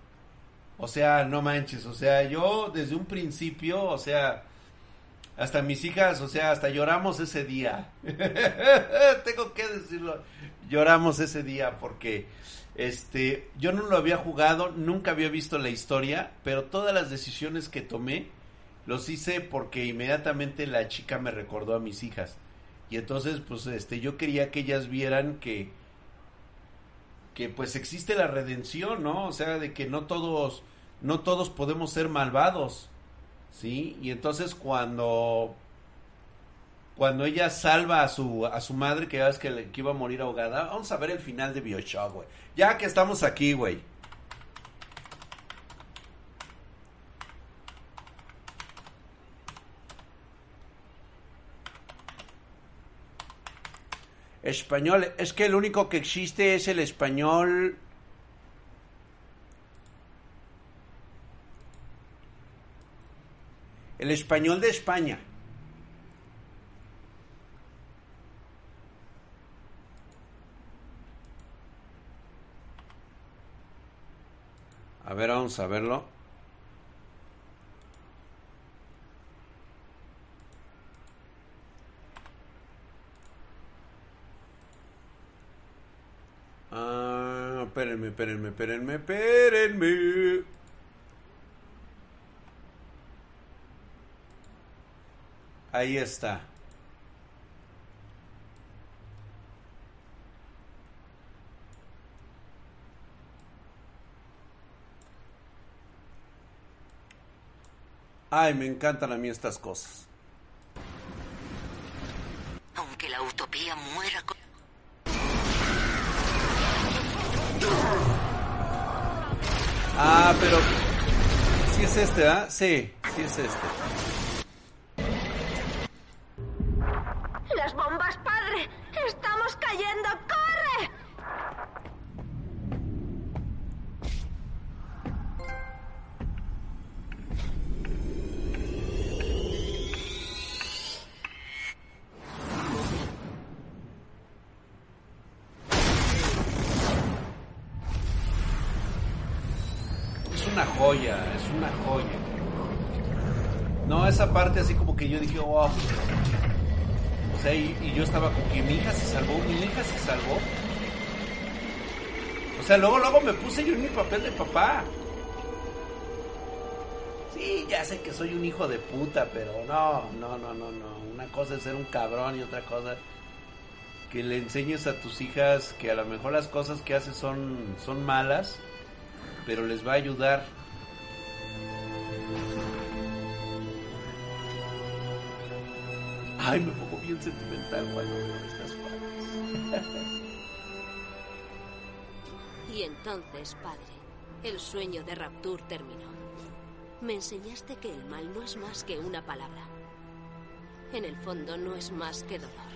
o sea, no manches, o sea, yo desde un principio, o sea, hasta mis hijas, o sea, hasta lloramos ese día. Tengo que decirlo, lloramos ese día porque este, yo no lo había jugado, nunca había visto la historia, pero todas las decisiones que tomé los hice porque inmediatamente la chica me recordó a mis hijas. Y entonces, pues, este, yo quería que ellas vieran que, que pues existe la redención, ¿no? O sea, de que no todos no todos podemos ser malvados, ¿sí? Y entonces cuando cuando ella salva a su a su madre que ya ves que, que iba a morir ahogada, vamos a ver el final de BioShock, güey. Ya que estamos aquí, güey. Español, es que el único que existe es el español. El español de España. A ver, vamos a verlo. Ah, espérenme, espérenme, espérenme, espérenme. Ahí está. Ay, me encantan a mí estas cosas. Aunque la utopía muera con... Ah, pero... Sí es este, ¿ah? Sí, sí es este. O sea, y, y yo estaba con que mi hija se salvó, mi hija se salvó. O sea, luego, luego me puse yo en mi papel de papá. Sí, ya sé que soy un hijo de puta, pero no, no, no, no, no. Una cosa es ser un cabrón y otra cosa que le enseñes a tus hijas que a lo mejor las cosas que haces son, son malas, pero les va a ayudar. Ay, me pongo bien sentimental cuando veo estas cosas. Y entonces, padre, el sueño de Rapture terminó. Me enseñaste que el mal no es más que una palabra. En el fondo no es más que dolor.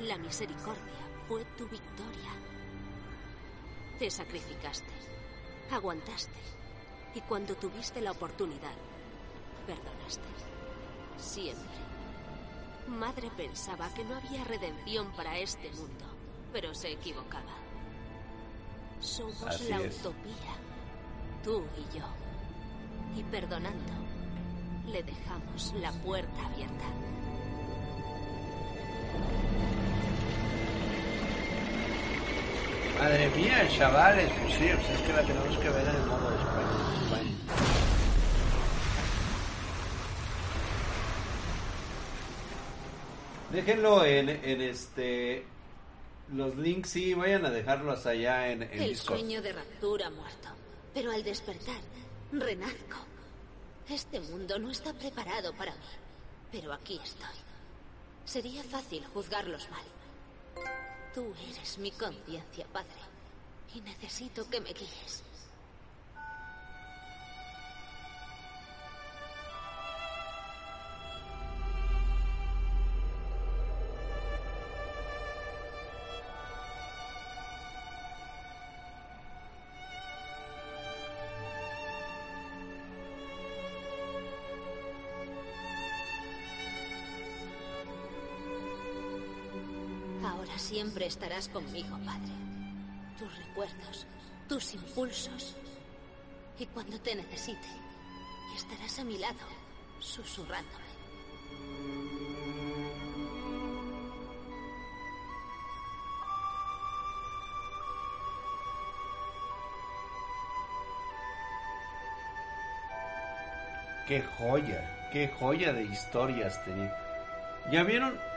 La misericordia fue tu victoria. Te sacrificaste, aguantaste y cuando tuviste la oportunidad, perdonaste. Siempre. Madre pensaba que no había redención para este mundo, pero se equivocaba. Somos Así la es. utopía, tú y yo. Y perdonando, le dejamos la puerta abierta. Madre mía, chavales, pues sí, pues es que la tenemos que ver en el modo de España. Déjenlo en, en este los links sí, vayan a dejarlos allá en, en El Discord. sueño de Rapture ha muerto, pero al despertar, renazco. Este mundo no está preparado para mí, pero aquí estoy. Sería fácil juzgarlos mal. Tú eres mi conciencia, padre, y necesito que me guíes. Siempre estarás conmigo, padre. Tus recuerdos, tus impulsos. Y cuando te necesite, estarás a mi lado, susurrándome. Qué joya, qué joya de historias tenía. ¿Ya vieron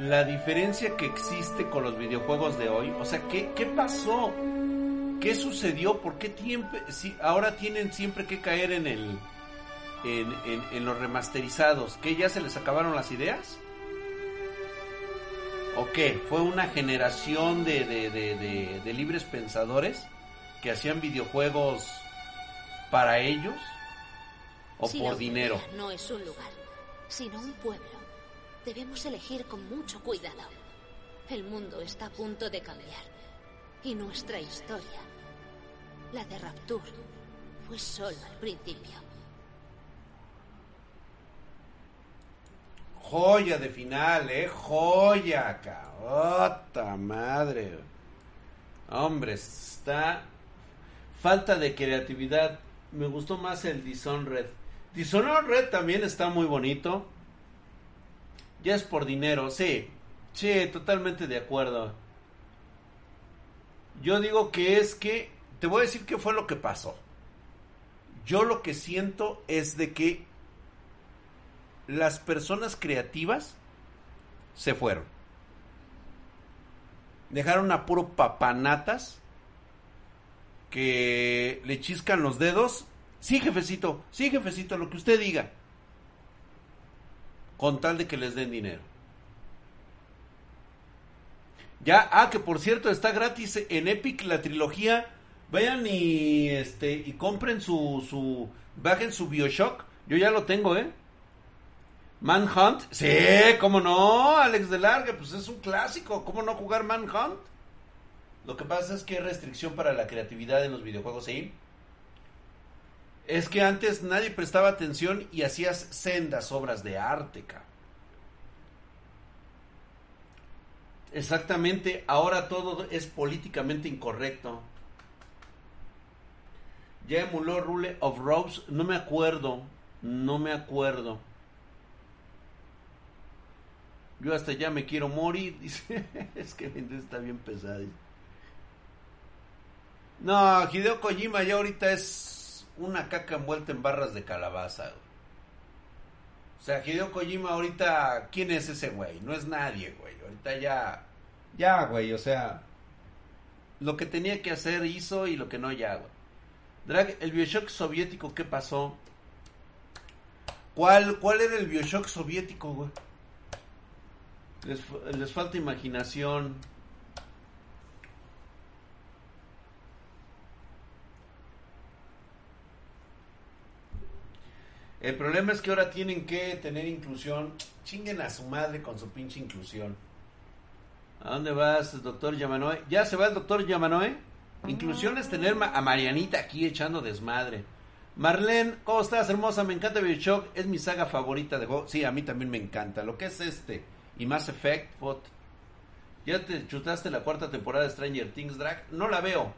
la diferencia que existe con los videojuegos de hoy? O sea, ¿qué, qué pasó? ¿Qué sucedió? ¿Por qué siempre, si ahora tienen siempre que caer en el en, en- en los remasterizados? ¿Que ya se les acabaron las ideas? ¿O qué? ¿Fue una generación de, de- de- de- libres pensadores que hacían videojuegos para ellos? ¿O por dinero? no es un lugar, sino un pueblo. Debemos elegir con mucho cuidado. El mundo está a punto de cambiar. Y nuestra historia, la de Rapture, fue solo el principio. Joya de final, eh, joya, cabrota madre. Hombre, está falta de creatividad. Me gustó más el Dishonored. Dishonored también está muy bonito. Ya es por dinero, sí. Sí, totalmente de acuerdo. Yo digo que es que te voy a decir qué fue lo que pasó. Yo lo que siento es de que las personas creativas se fueron. Dejaron a puro papanatas que le chiscan los dedos. Sí, jefecito, sí, jefecito, lo que usted diga. Con tal de que les den dinero. Ya, ah, que por cierto está gratis en Epic la trilogía. Vayan y este y compren su su bajen su BioShock. Yo ya lo tengo, ¿eh? Manhunt. Sí, cómo no, Alex de Larga, pues es un clásico, ¿cómo no jugar Manhunt? Lo que pasa es que hay restricción para la creatividad en los videojuegos, ¿sí? Es que antes nadie prestaba atención y hacías sendas obras de arte, cabrón. Exactamente, ahora todo es políticamente incorrecto. Ya emuló Rule of Rose, no me acuerdo, no me acuerdo. Yo hasta ya me quiero morir, dice. es que mi está bien pesado. No, Hideo Kojima ya ahorita es una caca envuelta en barras de calabaza. O sea, Hideo Kojima ahorita, ¿quién es ese güey? No es nadie, güey. Ahorita ya, ya, güey, o sea, lo que tenía que hacer hizo y lo que no ya, güey. Drag, el Bioshock soviético, ¿qué pasó? ¿Cuál, cuál era el Bioshock soviético, güey? Les falta imaginación. El problema es que ahora tienen que tener inclusión. Chinguen a su madre con su pinche inclusión. ¿A dónde vas, doctor Yamanoe? ¿Ya se va el doctor Yamanoe? Inclusión es tener a Marianita aquí echando desmadre. Marlene, ¿cómo estás, hermosa? Me encanta Bioshock. Es mi saga favorita de juego. Sí, a mí también me encanta. Lo que es este y Mass Effect. ¿Ya te chutaste la cuarta temporada de Stranger Things, Drag? No la veo.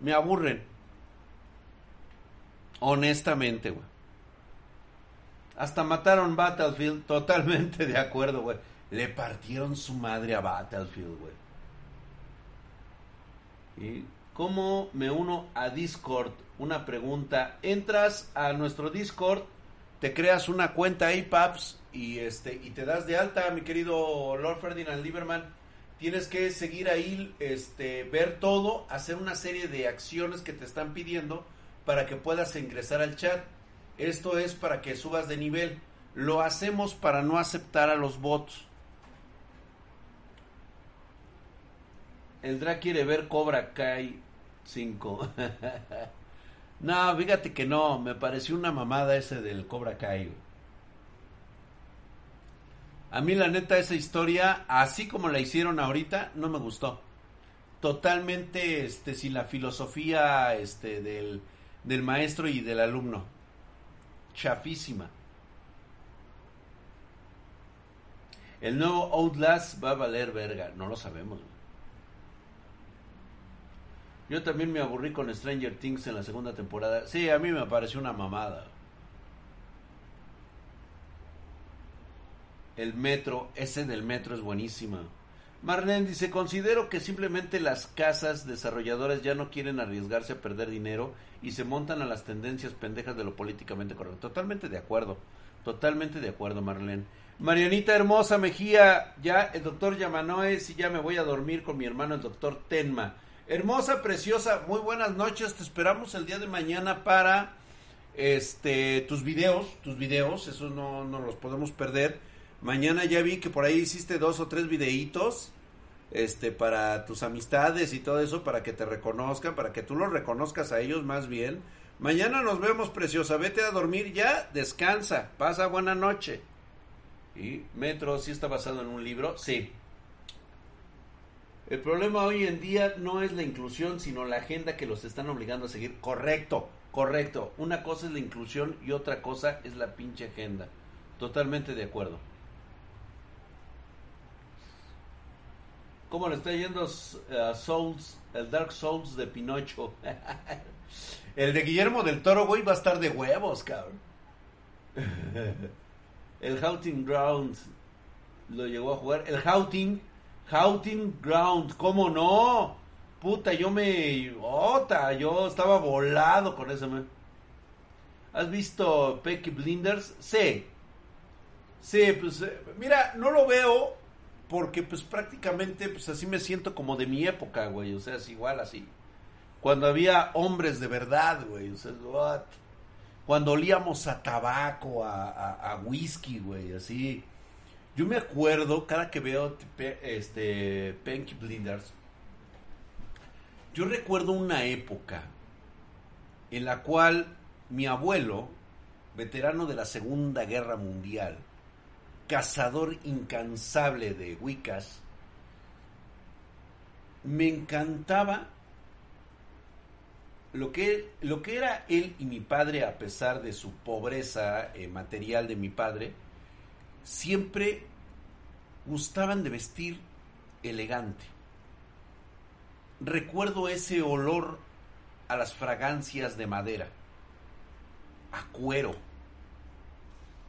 Me aburren. Honestamente, güey. Hasta mataron Battlefield. Totalmente de acuerdo, güey. Le partieron su madre a Battlefield, güey. ¿Y cómo me uno a Discord? Una pregunta. Entras a nuestro Discord, te creas una cuenta ahí, Paps, y este y te das de alta, mi querido Lord Ferdinand Lieberman. Tienes que seguir ahí, este, ver todo, hacer una serie de acciones que te están pidiendo para que puedas ingresar al chat. Esto es para que subas de nivel. Lo hacemos para no aceptar a los bots. El Dra quiere ver Cobra Kai 5. no, fíjate que no, me pareció una mamada ese del Cobra Kai. A mí la neta esa historia, así como la hicieron ahorita, no me gustó. Totalmente este sin la filosofía este del, del maestro y del alumno. Chafísima. El nuevo Outlast va a valer verga, no lo sabemos. Yo también me aburrí con Stranger Things en la segunda temporada. Sí, a mí me pareció una mamada. El metro, ese del metro es buenísima. Marlene dice, considero que simplemente las casas desarrolladoras ya no quieren arriesgarse a perder dinero y se montan a las tendencias pendejas de lo políticamente correcto. Totalmente de acuerdo, totalmente de acuerdo, Marlene. Marianita hermosa Mejía, ya el doctor Yamanoe, si ya me voy a dormir con mi hermano el doctor Tenma. Hermosa, preciosa, muy buenas noches. Te esperamos el día de mañana para este tus videos, tus videos, eso no, no los podemos perder. Mañana ya vi que por ahí hiciste dos o tres videitos este para tus amistades y todo eso para que te reconozcan, para que tú los reconozcas a ellos más bien. Mañana nos vemos, preciosa. Vete a dormir ya, descansa, pasa buena noche. ¿Y Metro sí está basado en un libro? Sí. El problema hoy en día no es la inclusión, sino la agenda que los están obligando a seguir. Correcto, correcto. Una cosa es la inclusión y otra cosa es la pinche agenda. Totalmente de acuerdo. ¿Cómo le está yendo a Souls, el Dark Souls de Pinocho? el de Guillermo del Toro, güey, va a estar de huevos, cabrón. el Houting Ground lo llegó a jugar. El Houting Houting Ground, ¿cómo no? Puta, yo me... Ota, yo estaba volado con eso. Man. ¿Has visto Pecky Blinders? Sí. Sí, pues eh, mira, no lo veo porque pues prácticamente pues así me siento como de mi época, güey. O sea, es igual así. Cuando había hombres de verdad, güey. O sea, what? Cuando olíamos a tabaco, a, a, whisky, güey, así. Yo me acuerdo, cada que veo este Blinders, yo recuerdo una época en la cual mi abuelo, veterano de la Segunda Guerra Mundial, cazador incansable de Wiccas, me encantaba lo que, lo que era él y mi padre, a pesar de su pobreza eh, material de mi padre, siempre gustaban de vestir elegante. Recuerdo ese olor a las fragancias de madera, a cuero.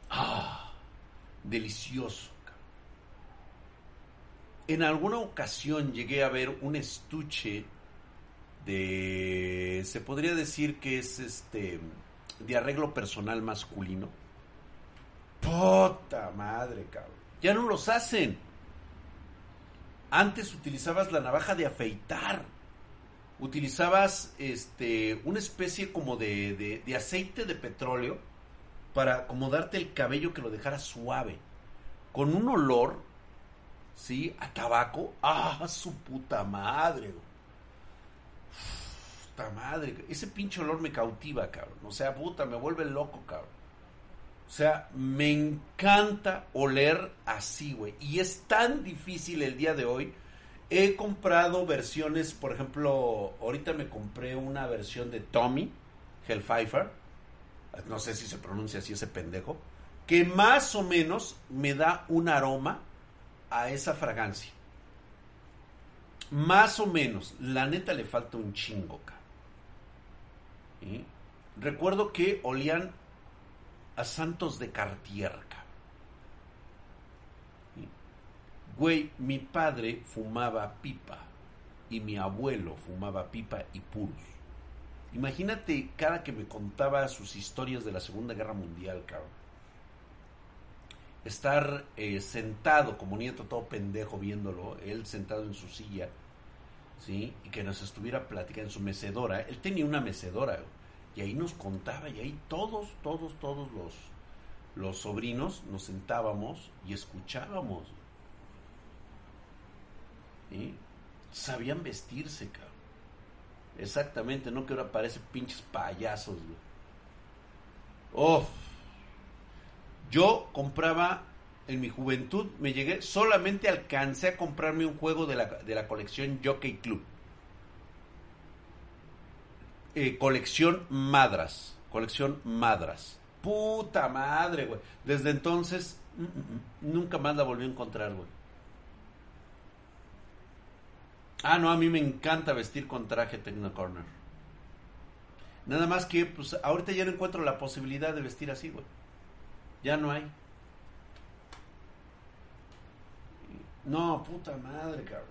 ¡Ah! Delicioso. En alguna ocasión llegué a ver un estuche de, se podría decir que es este, de arreglo personal masculino. Puta madre, cabrón. Ya no los hacen. Antes utilizabas la navaja de afeitar. Utilizabas este una especie como de, de, de aceite de petróleo para acomodarte el cabello que lo dejara suave. Con un olor, ¿sí? A tabaco. ¡Ah, su puta madre! Puta madre. Ese pinche olor me cautiva, cabrón. O sea, puta, me vuelve loco, cabrón. O sea, me encanta oler así, güey. Y es tan difícil el día de hoy. He comprado versiones, por ejemplo, ahorita me compré una versión de Tommy Hellpfeifer. No sé si se pronuncia así ese pendejo. Que más o menos me da un aroma a esa fragancia. Más o menos. La neta le falta un chingo, ¿Y? Recuerdo que olían a Santos de Cartier. Güey, mi padre fumaba pipa y mi abuelo fumaba pipa y puros. Imagínate cada que me contaba sus historias de la Segunda Guerra Mundial, cabrón. Estar eh, sentado como nieto todo pendejo viéndolo, él sentado en su silla, ¿sí? Y que nos estuviera platicando en su mecedora. Él tenía una mecedora, y ahí nos contaba, y ahí todos, todos, todos los, los sobrinos nos sentábamos y escuchábamos. ¿Sí? Sabían vestirse, cabrón. Exactamente, no que ahora parece pinches payasos, Oh. Yo compraba en mi juventud, me llegué, solamente alcancé a comprarme un juego de la, de la colección Jockey Club. Eh, colección Madras. Colección Madras. Puta madre, güey. Desde entonces, mm, mm, mm, nunca más la volví a encontrar, güey. Ah, no, a mí me encanta vestir con traje Tecno Corner. Nada más que, pues, ahorita ya no encuentro la posibilidad de vestir así, güey. Ya no hay. No, puta madre, cabrón.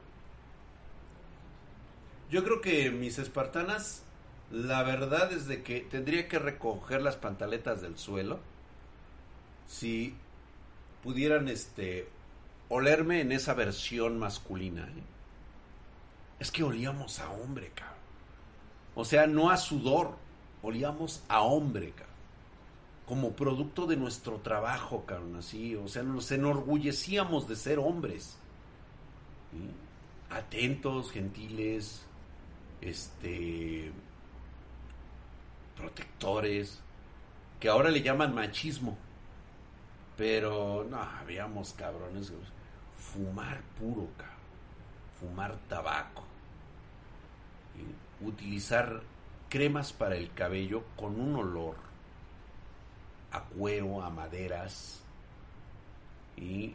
Yo creo que mis espartanas la verdad es de que tendría que recoger las pantaletas del suelo si pudieran este olerme en esa versión masculina. ¿eh? Es que olíamos a hombre, cabrón. O sea, no a sudor, olíamos a hombre, cabrón. Como producto de nuestro trabajo, cabrón, así. O sea, nos enorgullecíamos de ser hombres. Atentos, gentiles, este protectores, que ahora le llaman machismo. Pero no, habíamos cabrones. Fumar puro, cabrón. Fumar tabaco. Utilizar cremas para el cabello con un olor a cuero, a maderas. Y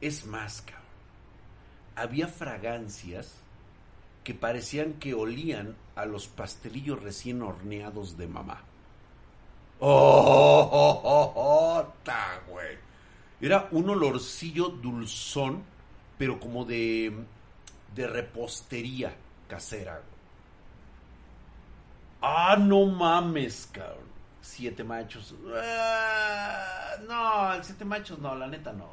es más, cabrón. Había fragancias que parecían que olían a los pastelillos recién horneados de mamá. ¡Oh, oh, oh, oh, ta, güey! Era un olorcillo dulzón, pero como de, de repostería casera. ¡Ah, no mames, cabrón! Siete machos. Ah, no, el siete machos no, la neta no.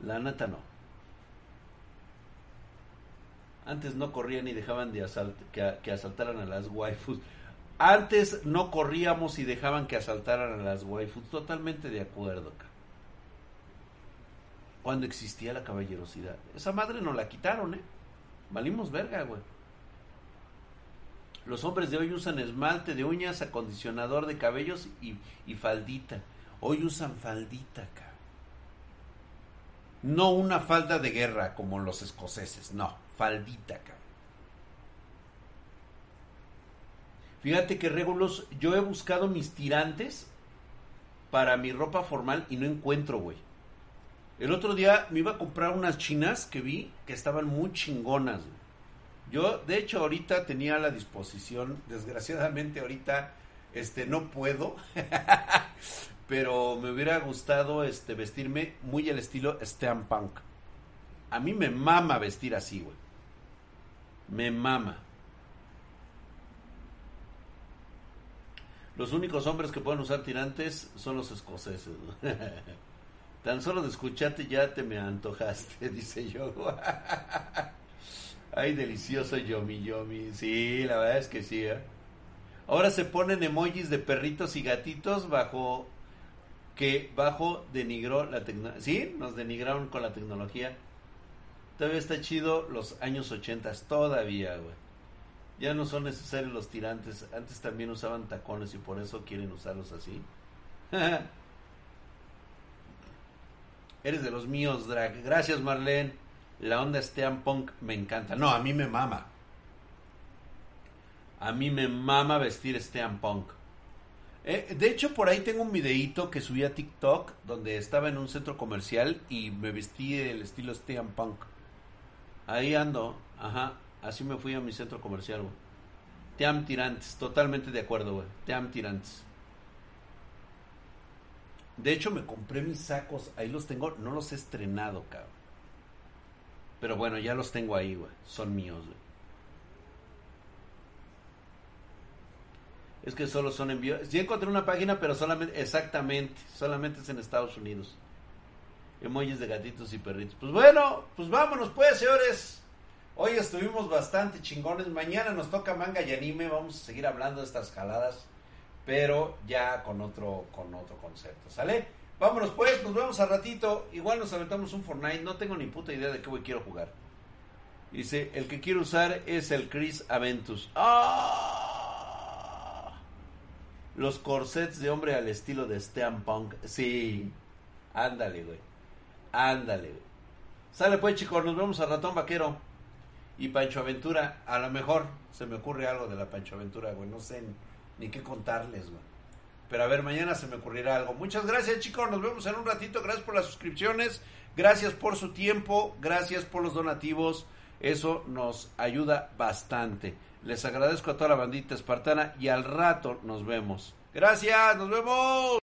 La neta no. Antes no corrían y dejaban de que, asaltaran a las waifus. Antes no corríamos y dejaban que asaltaran a las waifus. Totalmente de acuerdo. ca. Cuando existía la caballerosidad. Esa madre nos la quitaron, ¿eh? Valimos verga, güey. Los hombres de hoy usan esmalte de uñas, acondicionador de cabellos y, y faldita. Hoy usan faldita, ca. No una falda de guerra como los escoceses, no, faldita, cabrón. Fíjate que Regulos, yo he buscado mis tirantes para mi ropa formal y no encuentro, güey. El otro día me iba a comprar unas chinas que vi que estaban muy chingonas. güey. Yo, de hecho, ahorita tenía la disposición, desgraciadamente ahorita, este, no puedo, pero me hubiera gustado, este, vestirme muy al estilo steampunk. A mí me mama vestir así, güey. Me mama. Los únicos hombres que pueden usar tirantes son los escoceses. Tan solo de escucharte ya te me antojaste, dice yo. Ay, delicioso yomi yomi. Sí, la verdad es que sí. ¿eh? Ahora se ponen emojis de perritos y gatitos bajo que bajo denigró la tecnología. Sí, nos denigraron con la tecnología. Todavía está chido los años 80, todavía, güey. Ya no son necesarios los tirantes. Antes también usaban tacones y por eso quieren usarlos así. Eres de los míos, Drag. Gracias, Marlene. La onda steampunk me encanta. No, a mí me mama. A mí me mama vestir steampunk. Eh, de hecho, por ahí tengo un videíto que subí a TikTok donde estaba en un centro comercial y me vestí el estilo steampunk. Ahí ando, ajá. Así me fui a mi centro comercial, güey. Te am tirantes, totalmente de acuerdo, güey. Te am tirantes. De hecho, me compré mis sacos, ahí los tengo, no los he estrenado, cabrón. Pero bueno, ya los tengo ahí, güey. Son míos, güey. Es que solo son envíos. Sí encontré una página, pero solamente, exactamente, solamente es en Estados Unidos. Emojis de gatitos y perritos. Pues bueno, pues vámonos pues, señores. Hoy estuvimos bastante chingones. Mañana nos toca manga y anime. Vamos a seguir hablando de estas jaladas. Pero ya con otro, con otro concepto. ¿Sale? Vámonos pues, nos vemos al ratito. Igual nos aventamos un Fortnite. No tengo ni puta idea de qué voy quiero jugar. Dice, el que quiero usar es el Chris Aventus. ¡Ah! Los corsets de hombre al estilo de Steampunk. Sí. Ándale, güey. Ándale, güey. Sale pues, chicos. Nos vemos al ratón vaquero. Y Pancho Aventura. A lo mejor se me ocurre algo de la Pancho Aventura, güey. No sé ni qué contarles, güey. Pero a ver, mañana se me ocurrirá algo. Muchas gracias, chicos. Nos vemos en un ratito. Gracias por las suscripciones. Gracias por su tiempo. Gracias por los donativos. Eso nos ayuda bastante. Les agradezco a toda la bandita espartana y al rato nos vemos. Gracias, nos vemos.